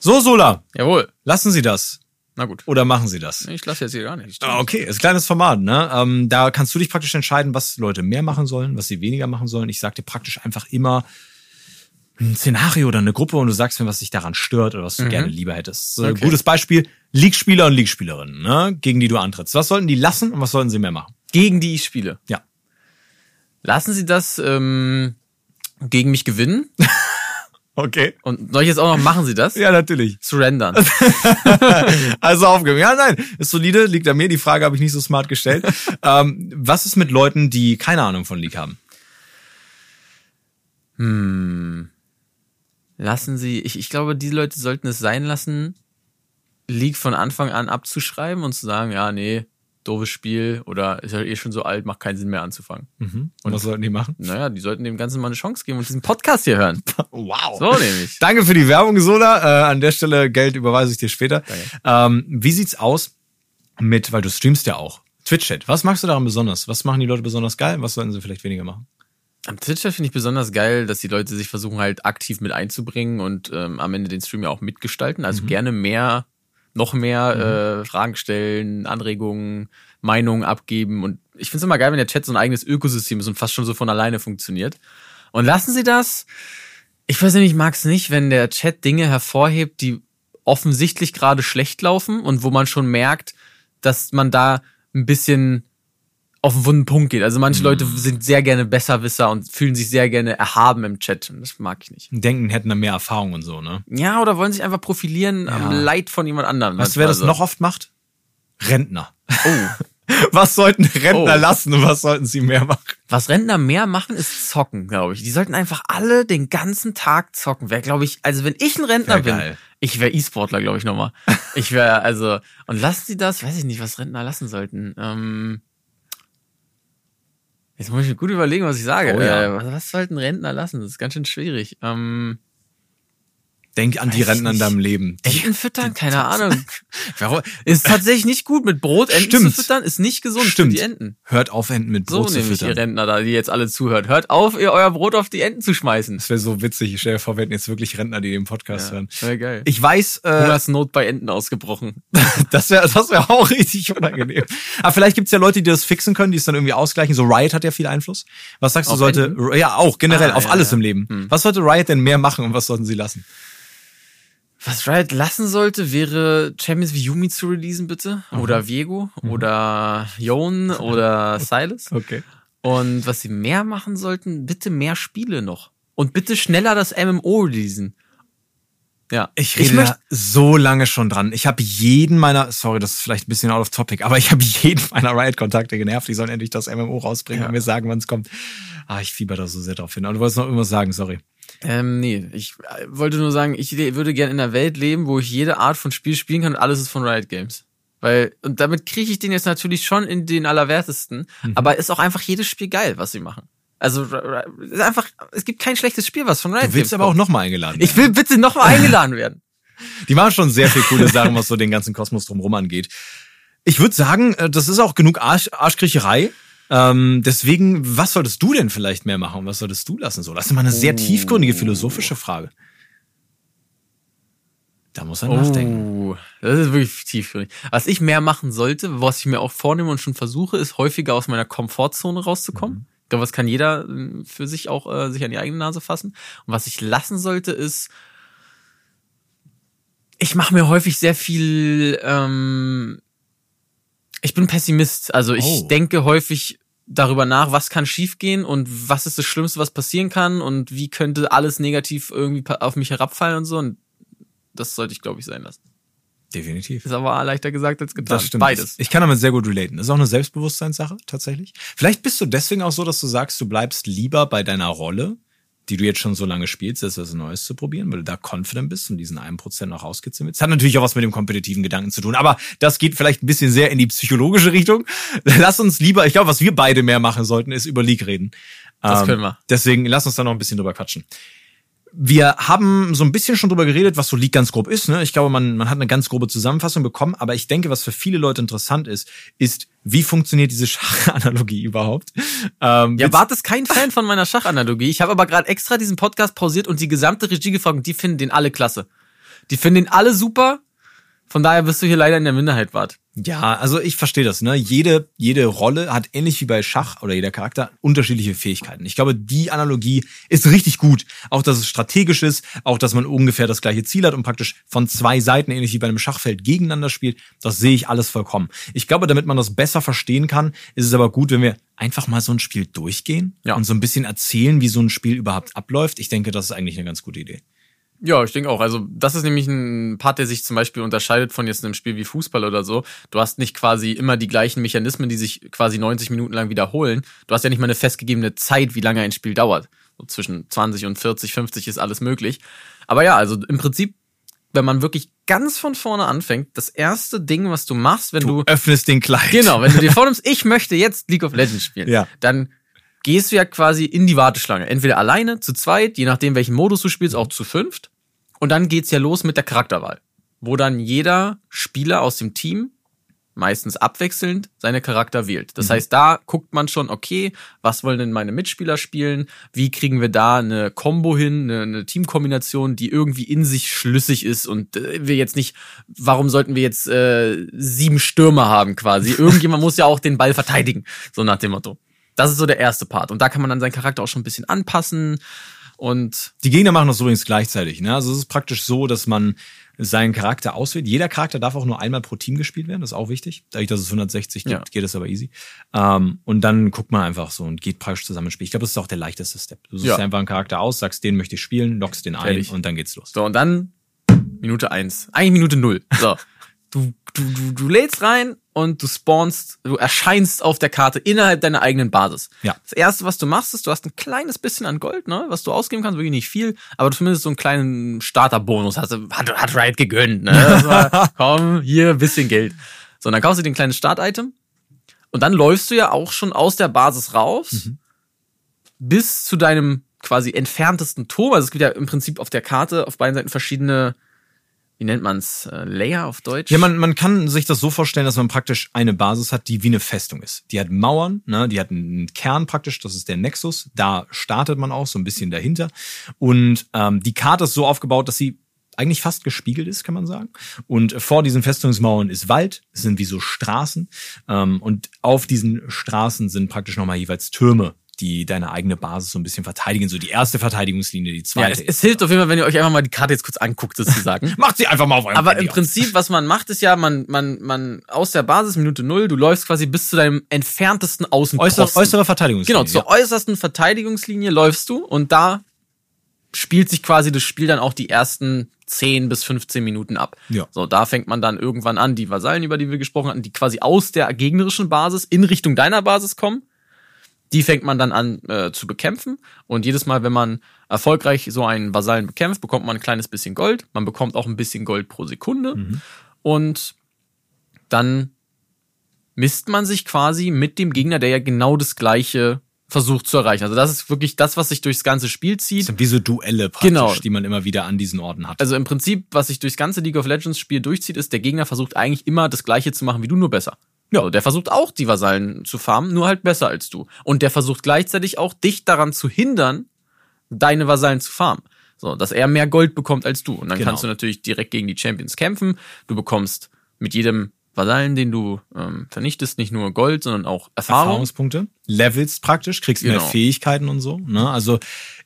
So, Sola, Jawohl. lassen Sie das. Na gut. Oder machen Sie das? Ich lasse jetzt hier gar nicht. Ah, Okay, ist ein kleines Format, ne? Ähm, da kannst du dich praktisch entscheiden, was Leute mehr machen sollen, was sie weniger machen sollen. Ich sag dir praktisch einfach immer ein Szenario oder eine Gruppe und du sagst mir, was dich daran stört oder was du gerne lieber hättest. So, Okay. Gutes Beispiel, League-Spieler und League-Spielerinnen, ne? gegen die du antrittst. Was sollten die lassen und was sollten sie mehr machen? Gegen die ich spiele. Ja. Lassen Sie das ähm, gegen mich gewinnen? Okay. Und soll ich jetzt auch noch machen Sie das? Ja, natürlich. Surrendern. Also aufgegeben. Ja, nein, ist solide, liegt an mir. Die Frage habe ich nicht so smart gestellt. ähm, was ist mit Leuten, die keine Ahnung von League haben? Hm. Lassen Sie, ich, ich glaube, die Leute sollten es sein lassen, League von Anfang an abzuschreiben und zu sagen, ja, nee, doofes Spiel oder ist ja eh schon so alt, macht keinen Sinn mehr anzufangen. Mhm. Und was sollten die machen? Naja, die sollten dem Ganzen mal eine Chance geben und diesen Podcast hier hören. Wow. So nämlich. Danke für die Werbung, Soda. Äh, an der Stelle Geld überweise ich dir später. Ähm, wie sieht's aus mit, weil du streamst ja auch, Twitch-Chat. Was magst du daran besonders? Was machen die Leute besonders geil? Was sollten sie vielleicht weniger machen? Am Twitch finde ich besonders geil, dass die Leute sich versuchen halt aktiv mit einzubringen und ähm, am Ende den Stream ja auch mitgestalten. Also gerne mehr, noch mehr äh, Fragen stellen, Anregungen, Meinungen abgeben. Und ich finde es immer geil, wenn der Chat so ein eigenes Ökosystem ist und fast schon so von alleine funktioniert. Und lassen Sie das. Ich weiß nicht, ich mag es nicht, wenn der Chat Dinge hervorhebt, die offensichtlich gerade schlecht laufen und wo man schon merkt, dass man da ein bisschen auf den wunden Punkt geht. Also manche mm. Leute sind sehr gerne Besserwisser und fühlen sich sehr gerne erhaben im Chat. Das mag ich nicht. Denken, hätten dann mehr Erfahrung und so, ne? Ja, oder wollen sich einfach profilieren ja. am Leid von jemand anderem. Weißt du, wer das also. noch oft macht? Rentner. Oh. Was sollten Rentner oh. lassen und was sollten sie mehr machen? Was Rentner mehr machen, ist zocken, glaube ich. Die sollten einfach alle den ganzen Tag zocken. Wäre, glaube ich, also wenn ich ein Rentner bin, ich wäre E-Sportler, glaube ich, nochmal. ich wäre, also, und lassen sie das, weiß ich nicht, was Rentner lassen sollten. Ähm, jetzt muss ich mir gut überlegen, was ich sage. Oh, ja. äh, was, was sollten Rentner lassen? Das ist ganz schön schwierig. Ähm, Denk an Weiß die Rentner in deinem Leben. Enten füttern? Keine Ahnung. ist tatsächlich nicht gut, mit Brot Enten Stimmt. zu füttern, ist nicht gesund Stimmt. für die Enten. Hört auf, Enten mit Brot so zu füttern. ihr Rentner da, die jetzt alle zuhört. Hört auf, ihr euer Brot auf die Enten zu schmeißen. Das wäre so witzig. Ich stelle vor, wir hätten jetzt wirklich Rentner, die den Podcast ja, hören. Wäre geil. Ich weiß, äh, Hungersnot bei Enten ausgebrochen. das wäre das wär auch richtig unangenehm. Aber vielleicht gibt's ja Leute, die das fixen können, die es dann irgendwie ausgleichen. So Riot hat ja viel Einfluss. Was sagst du, auf sollte, Enten? ja, auch generell, ah, auf ja, alles ja. im Leben. Hm. Was sollte Riot denn mehr machen und was sollten sie lassen? Was Riot lassen sollte, wäre Champions wie Yumi zu releasen, bitte. Mhm. Oder Viego. Mhm. Oder Yon. Oder Silas. Okay. Und was sie mehr machen sollten, bitte mehr Spiele noch. Und bitte schneller das MMO releasen. Ja. Ich rede ich da so lange schon dran. Ich habe jeden meiner, sorry, das ist vielleicht ein bisschen out of topic, aber ich habe jeden meiner Riot-Kontakte genervt. Die sollen endlich das MMO rausbringen ja. und mir sagen, wann es kommt. Ah, ich fieber da so sehr drauf hin. Aber du wolltest noch irgendwas sagen, sorry. Ähm, nee, ich äh, wollte nur sagen, ich würde gerne in einer Welt leben, wo ich jede Art von Spiel spielen kann und alles ist von Riot Games. Weil, und damit kriege ich den jetzt natürlich schon in den Allerwertesten, mhm. aber ist auch einfach jedes Spiel geil, was sie machen. Also ist einfach, es gibt kein schlechtes Spiel, was von Riot Games. Du willst aber auch nochmal eingeladen werden. Ich will bitte nochmal eingeladen werden. Die machen schon sehr viel coole Sachen, was so den ganzen Kosmos drumherum angeht. Ich würde sagen, äh, das ist auch genug Arsch Arschkriecherei. Ähm, deswegen, was solltest du denn vielleicht mehr machen? Was solltest du lassen? So, das ist immer eine sehr tiefgründige philosophische Frage. Da muss er oh, nachdenken. Das ist wirklich tiefgründig. Was ich mehr machen sollte, was ich mir auch vornehme und schon versuche, ist häufiger aus meiner Komfortzone rauszukommen. Mhm. Ich glaube, das kann jeder äh, für sich auch äh, sich an die eigene Nase fassen. Und was ich lassen sollte, ist, ich mache mir häufig sehr viel ähm, ich bin Pessimist. Also ich oh. denke häufig darüber nach, was kann schiefgehen und was ist das Schlimmste, was passieren kann und wie könnte alles negativ irgendwie auf mich herabfallen und so. Und das sollte ich, glaube ich, sein lassen. Definitiv. Ist aber leichter gesagt als getan. Das stimmt. Beides. Ich kann damit sehr gut relaten. Das ist auch eine Selbstbewusstseinssache, tatsächlich. Vielleicht bist du deswegen auch so, dass du sagst, du bleibst lieber bei deiner Rolle die du jetzt schon so lange spielst, das was Neues zu probieren, weil du da confident bist und diesen einen Prozent noch rauskitzeln willst. Hat natürlich auch was mit dem kompetitiven Gedanken zu tun, aber das geht vielleicht ein bisschen sehr in die psychologische Richtung. Lass uns lieber, ich glaube, was wir beide mehr machen sollten, ist über League reden. Das können wir. Ähm, deswegen lass uns da noch ein bisschen drüber quatschen. Wir haben so ein bisschen schon drüber geredet, was so League ganz grob ist. Ne? Ich glaube, man, man hat eine ganz grobe Zusammenfassung bekommen, aber ich denke, was für viele Leute interessant ist, ist, wie funktioniert diese Schachanalogie überhaupt? Ähm, ja, Bart ist kein Fan von meiner Schachanalogie. Ich habe aber gerade extra diesen Podcast pausiert und die gesamte Regie gefragt und die finden den alle klasse. Die finden den alle super. Von daher bist du hier leider in der Minderheit, Bart. Ja, also ich verstehe das. Ne? Jede, jede Rolle hat ähnlich wie bei Schach oder jeder Charakter unterschiedliche Fähigkeiten. Ich glaube, die Analogie ist richtig gut. Auch, dass es strategisch ist, auch, dass man ungefähr das gleiche Ziel hat und praktisch von zwei Seiten, ähnlich wie bei einem Schachfeld, gegeneinander spielt. Das sehe ich alles vollkommen. Ich glaube, damit man das besser verstehen kann, ist es aber gut, wenn wir einfach mal so ein Spiel durchgehen ja. und so ein bisschen erzählen, wie so ein Spiel überhaupt abläuft. Ich denke, das ist eigentlich eine ganz gute Idee. Ja, ich denke auch. Also das ist nämlich ein Part, der sich zum Beispiel unterscheidet von jetzt einem Spiel wie Fußball oder so. Du hast nicht quasi immer die gleichen Mechanismen, die sich quasi 90 Minuten lang wiederholen. Du hast ja nicht mal eine festgegebene Zeit, wie lange ein Spiel dauert. So zwischen 20 und 40, 50 ist alles möglich. Aber ja, also im Prinzip, wenn man wirklich ganz von vorne anfängt, das erste Ding, was du machst, wenn du, du öffnest den Kleid. Genau, wenn du dir vornimmst, ich möchte jetzt League of Legends spielen, ja. dann gehst du ja quasi in die Warteschlange. Entweder alleine, zu zweit, je nachdem, welchen Modus du spielst, auch zu fünft. Und dann geht's ja los mit der Charakterwahl, wo dann jeder Spieler aus dem Team meistens abwechselnd seine Charakter wählt. Das mhm. heißt, da guckt man schon, okay, was wollen denn meine Mitspieler spielen? Wie kriegen wir da eine Combo hin, eine, eine Teamkombination, die irgendwie in sich schlüssig ist und äh, wir jetzt nicht, warum sollten wir jetzt äh, sieben Stürmer haben quasi? Irgendjemand muss ja auch den Ball verteidigen, so nach dem Motto. Das ist so der erste Part. Und da kann man dann seinen Charakter auch schon ein bisschen anpassen Und die Gegner machen das übrigens gleichzeitig. Ne? Also es ist praktisch so, dass man seinen Charakter auswählt. Jeder Charakter darf auch nur einmal pro Team gespielt werden, das ist auch wichtig. Dadurch, dass es 160 gibt, ja. geht es aber easy. Ähm, und dann guckt man einfach so und geht praktisch zusammen spielen. Ich glaube, das ist auch der leichteste Step. Du suchst ja. einfach einen Charakter aus, sagst, den möchte ich spielen, lockst den Fertig. ein und dann geht's los. So, und dann Minute eins, eigentlich Minute null. So. Du, du, du, du lädst rein und du spawnst, du erscheinst auf der Karte innerhalb deiner eigenen Basis. Ja. Das erste, was du machst, ist, du hast ein kleines bisschen an Gold, ne, was du ausgeben kannst, wirklich nicht viel, aber zumindest so einen kleinen Starterbonus hast, hat, hat Riot gegönnt, ne. War, komm, hier, bisschen Geld. So, und dann kaufst du dir ein kleines Start-Item und dann läufst du ja auch schon aus der Basis raus mhm. bis zu deinem quasi entferntesten Turm. Also es gibt ja im Prinzip auf der Karte auf beiden Seiten verschiedene wie nennt man's, äh, Layer auf Deutsch? Ja, man, man kann sich das so vorstellen, dass man praktisch eine Basis hat, die wie eine Festung ist. Die hat Mauern, ne, die hat einen Kern praktisch, das ist der Nexus. Da startet man auch so ein bisschen dahinter. Und ähm, die Karte ist so aufgebaut, dass sie eigentlich fast gespiegelt ist, kann man sagen. Und vor diesen Festungsmauern ist Wald, es sind wie so Straßen. Ähm, und auf diesen Straßen sind praktisch nochmal jeweils Türme die deine eigene Basis so ein bisschen verteidigen. So die erste Verteidigungslinie, die zweite. Ja, es, es hilft auf jeden Fall, wenn ihr euch einfach mal die Karte jetzt kurz anguckt, sozusagen. Macht sie einfach mal auf eurem Aber im Prinzip, was man macht, ist ja, man, man, man aus der Basis, Minute null, du läufst quasi bis zu deinem entferntesten Außenposten. Äußere, äußere Verteidigungslinie. Genau, zur ja. äußersten Verteidigungslinie läufst du und da spielt sich quasi das Spiel dann auch die ersten 10 bis 15 Minuten ab. Ja. So, da fängt man dann irgendwann an, die Vasallen, über die wir gesprochen hatten, die quasi aus der gegnerischen Basis in Richtung deiner Basis kommen die fängt man dann an äh, zu bekämpfen. Und jedes Mal, wenn man erfolgreich so einen Vasallen bekämpft, bekommt man ein kleines bisschen Gold. Man bekommt auch ein bisschen Gold pro Sekunde. Mhm. Und dann misst man sich quasi mit dem Gegner, der ja genau das gleiche versucht zu erreichen. Also das ist wirklich das, was sich durchs ganze Spiel zieht. Das sind wie so Duelle praktisch, genau. die man immer wieder an diesen Orten hat. Also im Prinzip, was sich durchs ganze League of Legends Spiel durchzieht, ist, der Gegner versucht eigentlich immer das gleiche zu machen wie du, nur besser. Ja, der versucht auch die Vasallen zu farmen, nur halt besser als du. Und der versucht gleichzeitig auch dich daran zu hindern, deine Vasallen zu farmen. So, dass er mehr Gold bekommt als du. Und dann genau. kannst du natürlich direkt gegen die Champions kämpfen. Du bekommst mit jedem Vasallen, den du ähm, vernichtest, nicht nur Gold, sondern auch Erfahrung. Erfahrungspunkte, Levels praktisch, kriegst genau. mehr Fähigkeiten und so. Ne? Also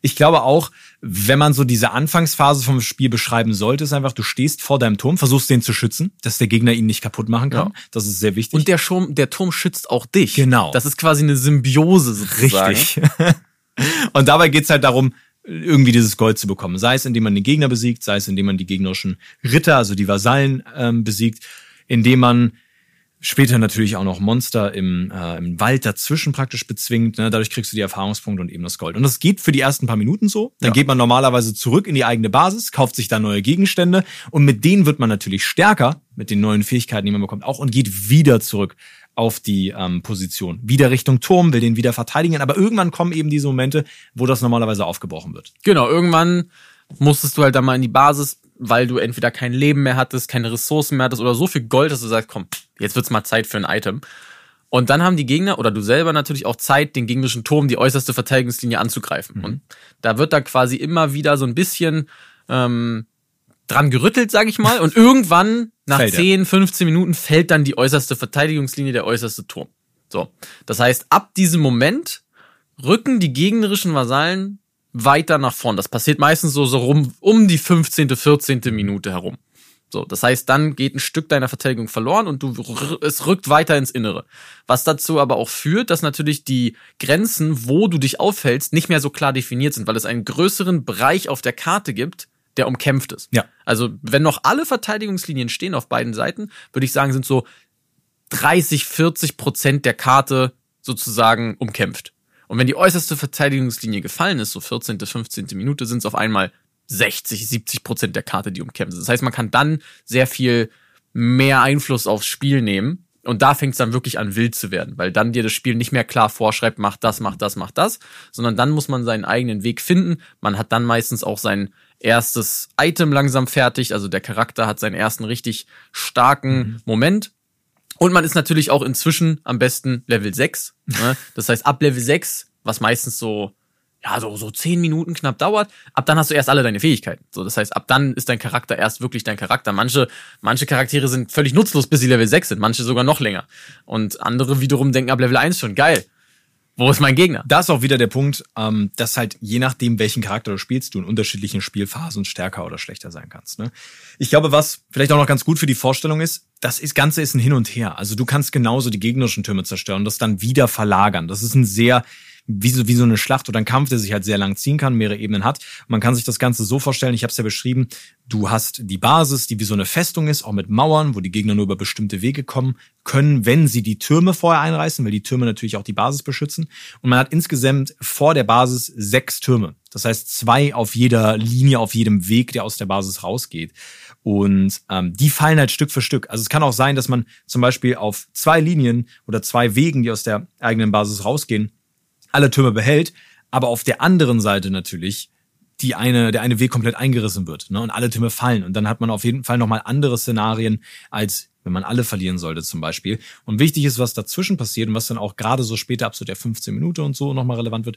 ich glaube auch, wenn man so diese Anfangsphase vom Spiel beschreiben sollte, ist einfach, du stehst vor deinem Turm, versuchst den zu schützen, dass der Gegner ihn nicht kaputt machen kann. Ja. Das ist sehr wichtig. Und der, Schirm, der Turm schützt auch dich. Genau. Das ist quasi eine Symbiose sozusagen. Richtig. und dabei geht's halt darum, irgendwie dieses Gold zu bekommen. Sei es, indem man den Gegner besiegt, sei es, indem man die gegnerischen Ritter, also die Vasallen, ähm, besiegt indem man später natürlich auch noch Monster im, äh, im Wald dazwischen praktisch bezwingt. Ne? Dadurch kriegst du die Erfahrungspunkte und eben das Gold. Und das geht für die ersten paar Minuten so. Dann ja. geht man normalerweise zurück in die eigene Basis, kauft sich da neue Gegenstände und mit denen wird man natürlich stärker, mit den neuen Fähigkeiten, die man bekommt, auch und geht wieder zurück auf die ähm, Position. Wieder Richtung Turm, will den wieder verteidigen. Aber irgendwann kommen eben diese Momente, wo das normalerweise aufgebrochen wird. Genau, irgendwann musstest du halt dann mal in die Basis weil du entweder kein Leben mehr hattest, keine Ressourcen mehr hattest oder so viel Gold, dass du sagst, komm, jetzt wird's mal Zeit für ein Item. Und dann haben die Gegner oder du selber natürlich auch Zeit, den gegnerischen Turm, die äußerste Verteidigungslinie anzugreifen. Mhm. Und da wird da quasi immer wieder so ein bisschen ähm, dran gerüttelt, sag ich mal. Und irgendwann, nach fällt 10, 15 Minuten, fällt dann die äußerste Verteidigungslinie, der äußerste Turm. So. Das heißt, ab diesem Moment rücken die gegnerischen Vasallen weiter nach vorn. Das passiert meistens so, so rum um die 15., 14. Minute herum. So, das heißt, dann geht ein Stück deiner Verteidigung verloren und du es rückt weiter ins Innere. Was dazu aber auch führt, dass natürlich die Grenzen, wo du dich aufhältst, nicht mehr so klar definiert sind, weil es einen größeren Bereich auf der Karte gibt, der umkämpft ist. Ja. Also, wenn noch alle Verteidigungslinien stehen auf beiden Seiten, würde ich sagen, sind so 30, 40 Prozent der Karte sozusagen umkämpft. Und wenn die äußerste Verteidigungslinie gefallen ist, so 14., 15. Minute, sind es auf einmal 60, 70 Prozent der Karte, die umkämpft sind. Das heißt, man kann dann sehr viel mehr Einfluss aufs Spiel nehmen. Und da fängt es dann wirklich an, wild zu werden, weil dann dir das Spiel nicht mehr klar vorschreibt, mach das, mach das, mach das, sondern dann muss man seinen eigenen Weg finden. Man hat dann meistens auch sein erstes Item langsam fertig, also der Charakter hat seinen ersten richtig starken mhm. Moment und man ist natürlich auch inzwischen am besten Level 6. Ne? Das heißt, ab Level 6, was meistens so, ja, so, so 10 Minuten knapp dauert, ab dann hast du erst alle deine Fähigkeiten. So, das heißt, ab dann ist dein Charakter erst wirklich dein Charakter. Manche, manche Charaktere sind völlig nutzlos, bis sie Level 6 sind, manche sogar noch länger. Und andere wiederum denken ab Level 1 schon, geil. Wo ist mein Gegner? Da ist auch wieder der Punkt, ähm, dass halt je nachdem, welchen Charakter du spielst, du in unterschiedlichen Spielphasen stärker oder schlechter sein kannst. Ne? Ich glaube, was vielleicht auch noch ganz gut für die Vorstellung ist, das ist, Ganze ist ein Hin und Her. Also du kannst genauso die gegnerischen Türme zerstören und das dann wieder verlagern. Das ist ein sehr wie so, wie so eine Schlacht oder ein Kampf, der sich halt sehr lang ziehen kann, mehrere Ebenen hat. Man kann sich das Ganze so vorstellen, ich habe es ja beschrieben, du hast die Basis, die wie so eine Festung ist, auch mit Mauern, wo die Gegner nur über bestimmte Wege kommen können, wenn sie die Türme vorher einreißen, weil die Türme natürlich auch die Basis beschützen. Und man hat insgesamt vor der Basis sechs Türme. Das heißt, zwei auf jeder Linie, auf jedem Weg, der aus der Basis rausgeht. Und ähm, die fallen halt Stück für Stück. Also es kann auch sein, dass man zum Beispiel auf zwei Linien oder zwei Wegen, die aus der eigenen Basis rausgehen, alle Türme behält, aber auf der anderen Seite natürlich die eine, der eine Weg komplett eingerissen wird ne, und alle Türme fallen. Und dann hat man auf jeden Fall nochmal andere Szenarien, als wenn man alle verlieren sollte zum Beispiel. Und wichtig ist, was dazwischen passiert und was dann auch gerade so später ab so der 15 Minute und so nochmal relevant wird,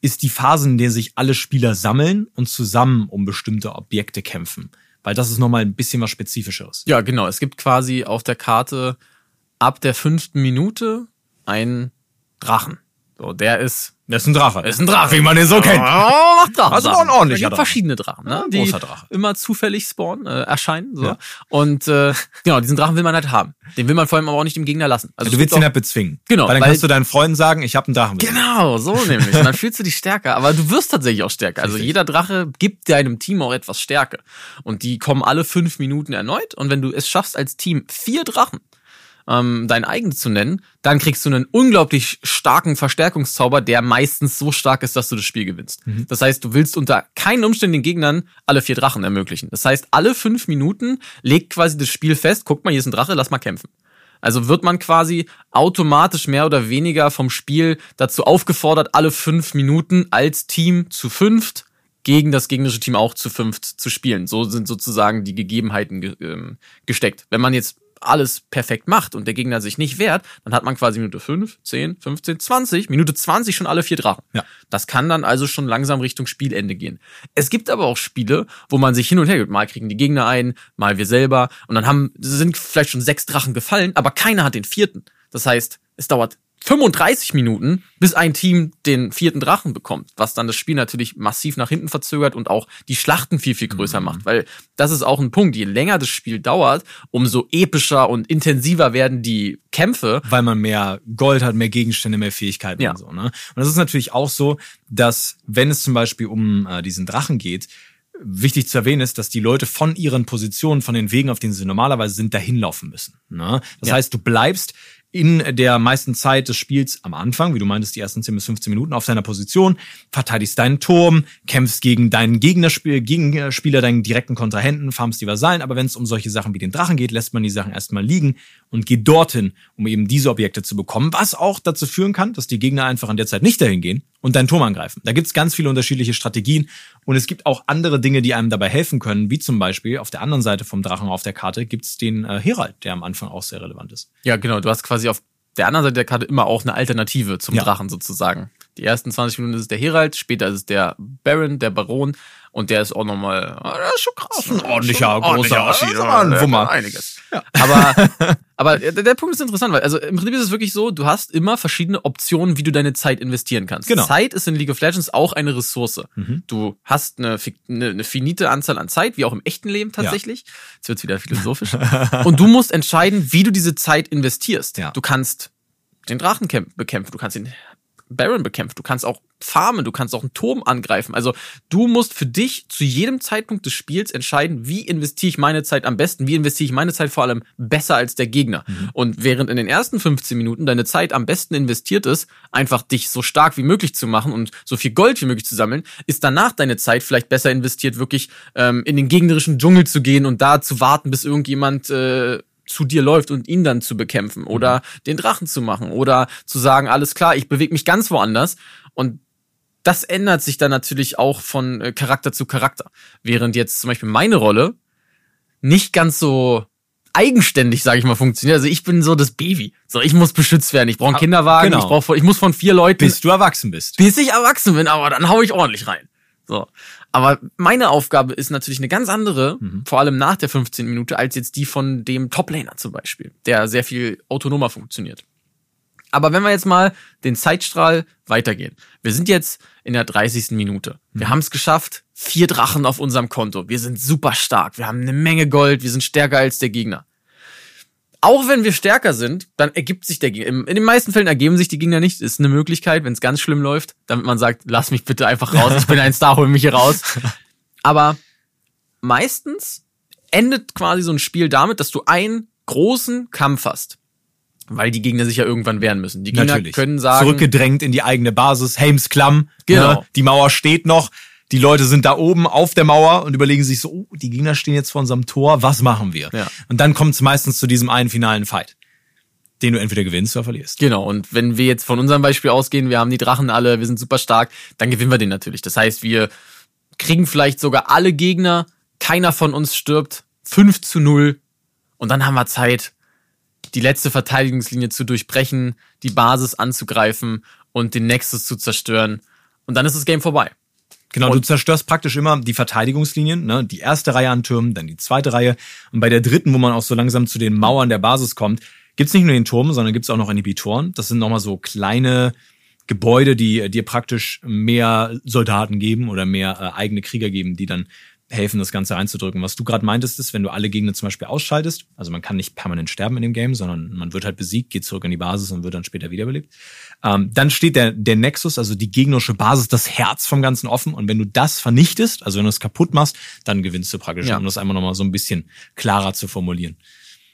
ist die Phase, in der sich alle Spieler sammeln und zusammen um bestimmte Objekte kämpfen. Weil das ist nochmal ein bisschen was Spezifischeres. Ja, genau. Es gibt quasi auf der Karte ab der fünften Minute einen Drachen. So, der ist. Der ist ein Drache. Ist ein Drache, wie man den so kennt. Oh, Drachen. Also ein ordentlicher gibt verschiedene Drachen, ne? Ja, die großer Drache. immer zufällig spawnen, äh, erscheinen. So. Ja. Und äh, genau, diesen Drachen will man halt haben. Den will man vor allem aber auch nicht dem Gegner lassen. Also du es willst ihn halt bezwingen. Genau, Weil dann weil- kannst du deinen Freunden sagen, ich habe einen Drachen. bezwungen. Genau, so nämlich. Und dann fühlst du dich stärker. Aber du wirst tatsächlich auch stärker. Also jeder Drache gibt deinem Team auch etwas Stärke. Und die kommen alle fünf Minuten erneut. Und wenn du es schaffst, als Team vier Drachen ähm, dein eigen zu nennen, dann kriegst du einen unglaublich starken Verstärkungszauber, der meistens so stark ist, dass du das Spiel gewinnst. Das heißt, du willst unter keinen Umständen den Gegnern alle vier Drachen ermöglichen. Das heißt, alle fünf Minuten legt quasi das Spiel fest, guck mal, hier ist ein Drache, lass mal kämpfen. Also wird man quasi automatisch mehr oder weniger vom Spiel dazu aufgefordert, alle fünf Minuten als Team zu fünft gegen das gegnerische Team auch zu fünft zu spielen. So sind sozusagen die Gegebenheiten ge ähm, gesteckt. Wenn man jetzt alles perfekt macht und der Gegner sich nicht wehrt, dann hat man quasi Minute 5, 10, 15, 20, Minute 20 schon alle vier Drachen. Ja. Das kann dann also schon langsam Richtung Spielende gehen. Es gibt aber auch Spiele, wo man sich hin und her gibt. Mal kriegen die Gegner ein, mal wir selber. Und dann haben, sind vielleicht schon sechs Drachen gefallen, aber keiner hat den vierten. Das heißt, es dauert 35 Minuten, bis ein Team den vierten Drachen bekommt, was dann das Spiel natürlich massiv nach hinten verzögert und auch die Schlachten viel, viel größer macht. Weil das ist auch ein Punkt, je länger das Spiel dauert, umso epischer und intensiver werden die Kämpfe. weil man mehr Gold hat, mehr Gegenstände, mehr Fähigkeiten Ja. und so. Ne? Und das ist natürlich auch so, dass wenn es zum Beispiel um äh, diesen Drachen geht, wichtig zu erwähnen ist, dass die Leute von ihren Positionen, von den Wegen, auf denen sie normalerweise sind, dahin laufen müssen. Ne? Das Ja. heißt, du bleibst in der meisten Zeit des Spiels am Anfang, wie du meintest, die ersten 10 bis 15 Minuten auf deiner Position, verteidigst deinen Turm, kämpfst gegen deinen Gegnerspiel, Gegenspieler, deinen direkten Kontrahenten, farmst die Vasallen, aber wenn es um solche Sachen wie den Drachen geht, lässt man die Sachen erstmal liegen und geht dorthin, um eben diese Objekte zu bekommen, was auch dazu führen kann, dass die Gegner einfach an der Zeit nicht dahin gehen und deinen Turm angreifen. Da gibt's ganz viele unterschiedliche Strategien und es gibt auch andere Dinge, die einem dabei helfen können, wie zum Beispiel auf der anderen Seite vom Drachen auf der Karte gibt's den äh, Herald, der am Anfang auch sehr relevant ist. Ja, genau. Du hast quasi auf der anderen Seite der Karte immer auch eine Alternative zum Ja. Drachen sozusagen. Die ersten 20 Minuten ist es der Herald, später ist es der Baron, der Baron und der ist auch nochmal, ah, der ist schon krass. ein ordentlicher, Schon großer ordentlicher, das war ein Wummer. Einiges. Aber, aber der, der Punkt ist interessant, weil also im Prinzip ist es wirklich so, du hast immer verschiedene Optionen, wie du deine Zeit investieren kannst. Genau. Zeit ist in League of Legends auch eine Ressource. Mhm. Du hast eine, eine, eine finite Anzahl an Zeit, wie auch im echten Leben tatsächlich. Jetzt wird's wieder philosophisch. Und du musst entscheiden, wie du diese Zeit investierst. Ja. Du kannst den Drachen kämp- bekämpfen, du kannst den Baron bekämpfen, du kannst auch farmen, du kannst auch einen Turm angreifen. Also du musst für dich zu jedem Zeitpunkt des Spiels entscheiden, wie investiere ich meine Zeit am besten, wie investiere ich meine Zeit vor allem besser als der Gegner. Und während in den ersten 15 Minuten deine Zeit am besten investiert ist, einfach dich so stark wie möglich zu machen und so viel Gold wie möglich zu sammeln, ist danach deine Zeit vielleicht besser investiert, wirklich ähm, in den gegnerischen Dschungel zu gehen und da zu warten, bis irgendjemand äh, zu dir läuft und ihn dann zu bekämpfen oder den Drachen zu machen oder zu sagen, alles klar, ich bewege mich ganz woanders und das ändert sich dann natürlich auch von äh, Charakter zu Charakter. Während jetzt zum Beispiel meine Rolle nicht ganz so eigenständig, sage ich mal, funktioniert. Also ich bin so das Baby. So, ich muss beschützt werden. Ich brauche einen Ah, Kinderwagen. genau. Ich brauche, ich muss von vier Leuten, Bis du erwachsen bist. bis ich erwachsen bin, aber dann hau ich ordentlich rein. So. Aber meine Aufgabe ist natürlich eine ganz andere, Mhm. vor allem nach der 15 Minute, als jetzt die von dem Toplaner zum Beispiel, der sehr viel autonomer funktioniert. Aber wenn wir jetzt mal den Zeitstrahl weitergehen. Wir sind jetzt in der 30. Minute. Wir mhm. haben es geschafft. Vier Drachen auf unserem Konto. Wir sind super stark. Wir haben eine Menge Gold. Wir sind stärker als der Gegner. Auch wenn wir stärker sind, dann ergibt sich der Gegner. In den meisten Fällen ergeben sich die Gegner nicht. Ist eine Möglichkeit, wenn es ganz schlimm läuft, damit man sagt, lass mich bitte einfach raus. Ich bin ein Star, hol mich hier raus. Aber meistens endet quasi so ein Spiel damit, dass du einen großen Kampf hast. Weil die Gegner sich ja irgendwann wehren müssen. Die Gegner Natürlich. können sagen. Zurückgedrängt in die eigene Basis, Helms Klamm. Ne? Genau. Ne? Die Mauer steht noch. Die Leute sind da oben auf der Mauer und überlegen sich so, oh, die Gegner stehen jetzt vor unserem Tor, was machen wir? Ja. Und dann kommt es meistens zu diesem einen finalen Fight den du entweder gewinnst oder verlierst. Genau, und wenn wir jetzt von unserem Beispiel ausgehen, wir haben die Drachen alle, wir sind super stark, dann gewinnen wir den natürlich. Das heißt, wir kriegen vielleicht sogar alle Gegner, keiner von uns stirbt, 5 zu 0 und dann haben wir Zeit, die letzte Verteidigungslinie zu durchbrechen, die Basis anzugreifen und den Nexus zu zerstören. Und dann ist das Game vorbei. Genau, und du zerstörst praktisch immer die Verteidigungslinien, ne? die erste Reihe an Türmen, dann die zweite Reihe. Und bei der dritten, wo man auch so langsam zu den Mauern der Basis kommt, gibt's nicht nur den Turm, sondern gibt's auch noch Inhibitoren. Das sind nochmal so kleine Gebäude, die dir praktisch mehr Soldaten geben oder mehr äh, eigene Krieger geben, die dann helfen, das Ganze einzudrücken. Was du gerade meintest, ist, wenn du alle Gegner zum Beispiel ausschaltest, also man kann nicht permanent sterben in dem Game, sondern man wird halt besiegt, geht zurück in die Basis und wird dann später wiederbelebt. Ähm, dann steht der, der Nexus, also die gegnerische Basis, das Herz vom Ganzen offen. Und wenn du das vernichtest, also wenn du es kaputt machst, dann gewinnst du praktisch, ja. um das einmal nochmal so ein bisschen klarer zu formulieren.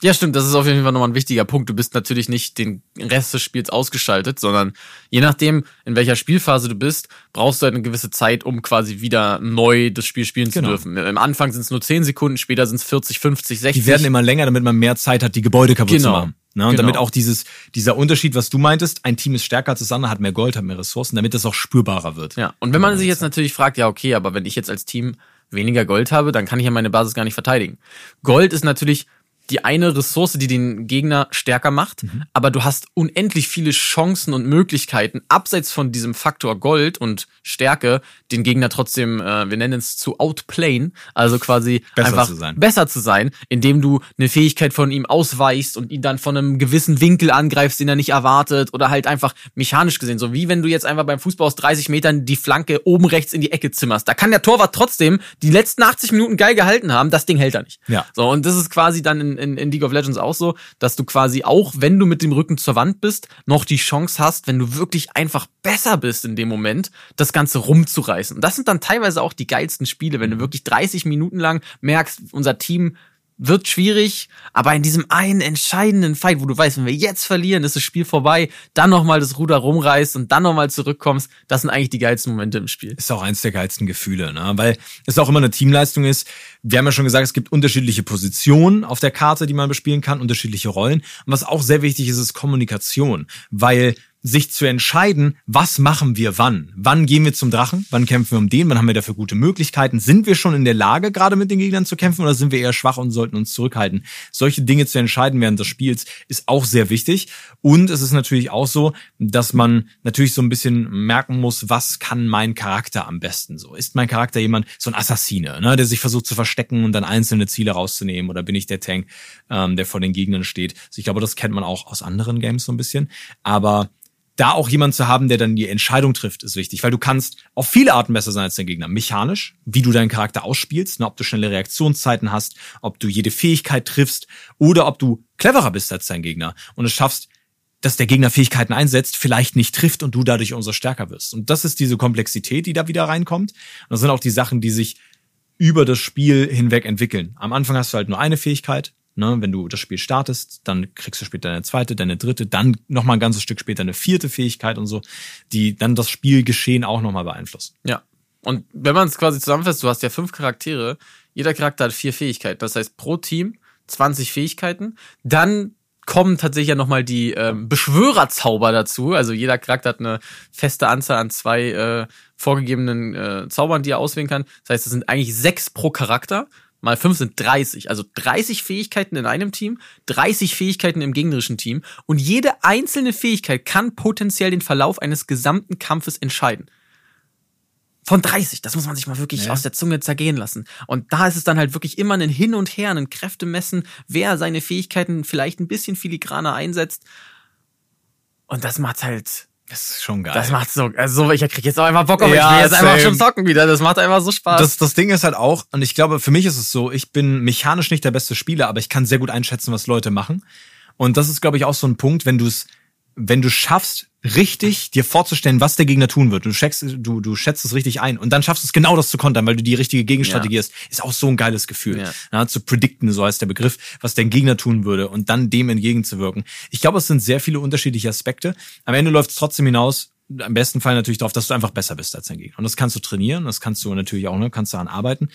Ja, stimmt, das ist auf jeden Fall nochmal ein wichtiger Punkt. Du bist natürlich nicht den Rest des Spiels ausgeschaltet, sondern je nachdem, in welcher Spielphase du bist, brauchst du halt eine gewisse Zeit, um quasi wieder neu das Spiel spielen genau. zu dürfen. Im Anfang sind es nur 10 Sekunden, später sind es 40, 50, 60. Die werden immer länger, damit man mehr Zeit hat, die Gebäude kaputt genau. zu machen. Ne? Und genau. damit auch dieses, dieser Unterschied, was du meintest, ein Team ist stärker als das andere, hat mehr Gold, hat mehr Ressourcen, damit das auch spürbarer wird. Ja, und wenn man sich jetzt natürlich fragt, ja, okay, aber wenn ich jetzt als Team weniger Gold habe, dann kann ich ja meine Basis gar nicht verteidigen. Gold ist natürlich die eine Ressource, die den Gegner stärker macht, mhm. aber du hast unendlich viele Chancen und Möglichkeiten, abseits von diesem Faktor Gold und Stärke, den Gegner trotzdem, äh, wir nennen es zu outplayen, also quasi besser einfach zu besser zu sein, indem du eine Fähigkeit von ihm ausweichst und ihn dann von einem gewissen Winkel angreifst, den er nicht erwartet, oder halt einfach mechanisch gesehen, so wie wenn du jetzt einfach beim Fußball aus 30 Metern die Flanke oben rechts in die Ecke zimmerst. Da kann der Torwart trotzdem die letzten 80 Minuten geil gehalten haben, das Ding hält er nicht. Ja. So, und das ist quasi dann in, in, in League of Legends auch so, dass du quasi auch, wenn du mit dem Rücken zur Wand bist, noch die Chance hast, wenn du wirklich einfach besser bist in dem Moment, das Ganze rumzureißen. Und das sind dann teilweise auch die geilsten Spiele, wenn du mhm. wirklich 30 Minuten lang merkst, unser Team wird schwierig, aber in diesem einen entscheidenden Fight, wo du weißt, wenn wir jetzt verlieren, ist das Spiel vorbei, dann nochmal das Ruder rumreißt und dann nochmal zurückkommst, das sind eigentlich die geilsten Momente im Spiel. Ist auch eins der geilsten Gefühle, ne? weil es auch immer eine Teamleistung ist. Wir haben ja schon gesagt, es gibt unterschiedliche Positionen auf der Karte, die man bespielen kann, unterschiedliche Rollen. Und was auch sehr wichtig ist, ist Kommunikation, weil sich zu entscheiden, was machen wir wann? Wann gehen wir zum Drachen? Wann kämpfen wir um den? Wann haben wir dafür gute Möglichkeiten? Sind wir schon in der Lage, gerade mit den Gegnern zu kämpfen oder sind wir eher schwach und sollten uns zurückhalten? Solche Dinge zu entscheiden während des Spiels ist auch sehr wichtig. Und es ist natürlich auch so, dass man natürlich so ein bisschen merken muss, was kann mein Charakter am besten so? Ist mein Charakter jemand, so ein Assassine, ne, der sich versucht zu verstecken und dann einzelne Ziele rauszunehmen? Oder bin ich der Tank, ähm, der vor den Gegnern steht? Also ich glaube, das kennt man auch aus anderen Games so ein bisschen. Aber da auch jemand zu haben, der dann die Entscheidung trifft, ist wichtig, weil du kannst auf viele Arten besser sein als dein Gegner. Mechanisch, wie du deinen Charakter ausspielst, ne, ob du schnelle Reaktionszeiten hast, ob du jede Fähigkeit triffst oder ob du cleverer bist als dein Gegner und es schaffst, dass der Gegner Fähigkeiten einsetzt, vielleicht nicht trifft und du dadurch umso stärker wirst. Und das ist diese Komplexität, die da wieder reinkommt. Und das sind auch die Sachen, die sich über das Spiel hinweg entwickeln. Am Anfang hast du halt nur eine Fähigkeit, Ne, wenn du das Spiel startest, dann kriegst du später eine zweite, deine dritte, dann nochmal ein ganzes Stück später eine vierte Fähigkeit und so, die dann das Spielgeschehen auch nochmal beeinflussen. Ja. Und wenn man es quasi zusammenfasst, du hast ja fünf Charaktere, jeder Charakter hat vier Fähigkeiten. Das heißt, pro Team 20 Fähigkeiten. Dann kommen tatsächlich ja nochmal die ähm, Beschwörerzauber dazu. Also jeder Charakter hat eine feste Anzahl an zwei äh, vorgegebenen äh, Zaubern, die er auswählen kann. Das heißt, es sind eigentlich sechs pro Charakter mal 5 sind 30. Also 30 Fähigkeiten in einem Team, 30 Fähigkeiten im gegnerischen Team. Und jede einzelne Fähigkeit kann potenziell den Verlauf eines gesamten Kampfes entscheiden. Von 30, das muss man sich mal wirklich ja. aus der Zunge zergehen lassen. Und da ist es dann halt wirklich immer ein Hin und Her, ein Kräftemessen, wer seine Fähigkeiten vielleicht ein bisschen filigraner einsetzt. Und das macht halt das ist schon geil. Das macht so, also ich krieg jetzt auch einfach Bock auf, ja, ich will jetzt same. einfach schon zocken wieder. Das macht einfach so Spaß. Das, das Ding ist halt auch, und ich glaube, für mich ist es so, ich bin mechanisch nicht der beste Spieler, aber ich kann sehr gut einschätzen, was Leute machen. Und das ist, glaube ich, auch so ein Punkt, wenn du es, wenn du schaffst, richtig dir vorzustellen, was der Gegner tun wird. Du, checkst, du, du schätzt es richtig ein und dann schaffst du es genau das zu kontern, weil du die richtige Gegenstrategie ja. hast. Ist auch so ein geiles Gefühl. Ja. Ja, zu predikten, so heißt der Begriff, was dein Gegner tun würde und dann dem entgegenzuwirken. Ich glaube, es sind sehr viele unterschiedliche Aspekte. Am Ende läuft es trotzdem hinaus, am besten Fall natürlich darauf, dass du einfach besser bist als dein Gegner. Und das kannst du trainieren, das kannst du natürlich auch, ne, kannst daran arbeiten.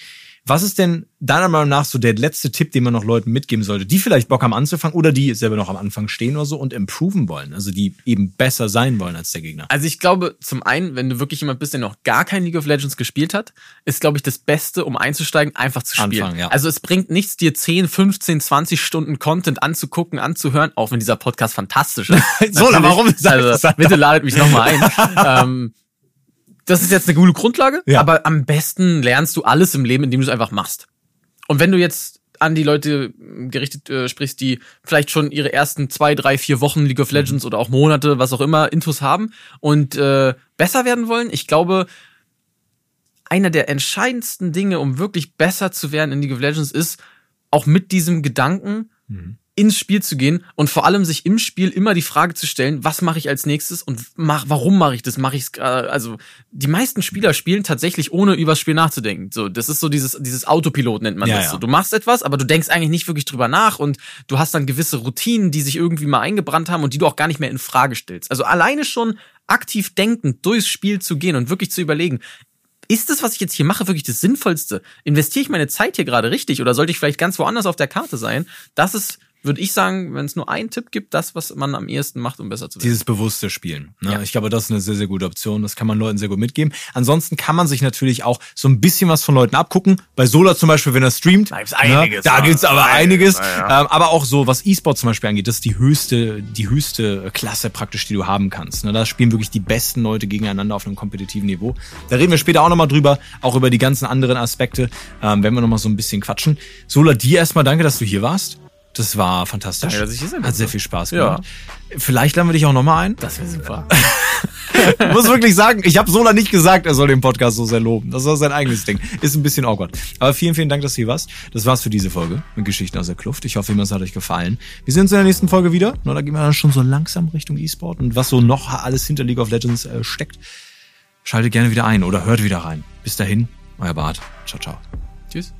Was ist denn deiner Meinung nach so der letzte Tipp, den man noch Leuten mitgeben sollte, die vielleicht Bock haben anzufangen oder die selber noch am Anfang stehen oder so und improven wollen, also die eben besser sein wollen als der Gegner? Also ich glaube, zum einen, wenn du wirklich jemand bist, der noch gar kein League of Legends gespielt hat, ist, glaube ich, das Beste, um einzusteigen, einfach zu spielen. Anfangen, ja. Also es bringt nichts, dir 10, 15, 20 Stunden Content anzugucken, anzuhören, auch wenn dieser Podcast fantastisch ist. so, warum? Also, bitte ladet mich nochmal ein. ähm, das ist jetzt eine gute Grundlage, ja. aber am besten lernst du alles im Leben, indem du es einfach machst. Und wenn du jetzt an die Leute gerichtet äh, sprichst, die vielleicht schon ihre ersten zwei, drei, vier Wochen League of. Legends mhm. oder auch Monate, was auch immer, Intus haben und äh, besser werden wollen, ich glaube, einer der entscheidendsten Dinge, um wirklich besser zu werden in League of Legends, ist auch mit diesem Gedanken, mhm ins Spiel zu gehen und vor allem sich im Spiel immer die Frage zu stellen, was mache ich als nächstes und mach, warum mache ich das? Mache ich es also die meisten Spieler spielen tatsächlich ohne übers Spiel nachzudenken. So, das ist so dieses dieses Autopilot nennt man ja, das. Ja. So, du machst etwas, aber du denkst eigentlich nicht wirklich drüber nach und du hast dann gewisse Routinen, die sich irgendwie mal eingebrannt haben und die du auch gar nicht mehr in Frage stellst. Also alleine schon aktiv denkend durchs Spiel zu gehen und wirklich zu überlegen, ist das, was ich jetzt hier mache, wirklich das Sinnvollste? Investiere ich meine Zeit hier gerade richtig oder sollte ich vielleicht ganz woanders auf der Karte sein? Das ist würde ich sagen, wenn es nur einen Tipp gibt, das, was man am ehesten macht, um besser zu werden. Dieses bewusste Spielen. Ne? Ja. Ich glaube, das ist eine sehr, sehr gute Option. Das kann man Leuten sehr gut mitgeben. Ansonsten kann man sich natürlich auch so ein bisschen was von Leuten abgucken. Bei Sola zum Beispiel, wenn er streamt. Da gibt's einiges. Ne? Da gibt's aber einiges. Ja, ähm, aber auch so, was E-Sport zum Beispiel angeht, das ist die höchste, die höchste Klasse praktisch, die du haben kannst. Ne? Da spielen wirklich die besten Leute gegeneinander auf einem kompetitiven Niveau. Da reden wir später auch nochmal drüber, auch über die ganzen anderen Aspekte, ähm, wenn wir nochmal so ein bisschen quatschen. Sola, dir erstmal danke, dass du hier warst. Das war fantastisch. Danke, dass ich hier sein Hat sehr viel Spaß gemacht. Ja. Vielleicht laden wir dich auch nochmal ein. Das wäre super. ich muss wirklich sagen, ich habe Sola nicht gesagt, er soll den Podcast so sehr loben. Das war sein eigenes Ding. Ist ein bisschen awkward. Aber vielen, vielen Dank, dass du hier warst. Das war's für diese Folge mit Geschichten aus der Kluft. Ich hoffe, es hat euch gefallen. Wir sehen uns in der nächsten Folge wieder. Na, da gehen wir dann schon so langsam Richtung E-Sport und was so noch alles hinter League of Legends äh, steckt. Schaltet gerne wieder ein oder hört wieder rein. Bis dahin, euer Bart. Ciao, ciao. Tschüss.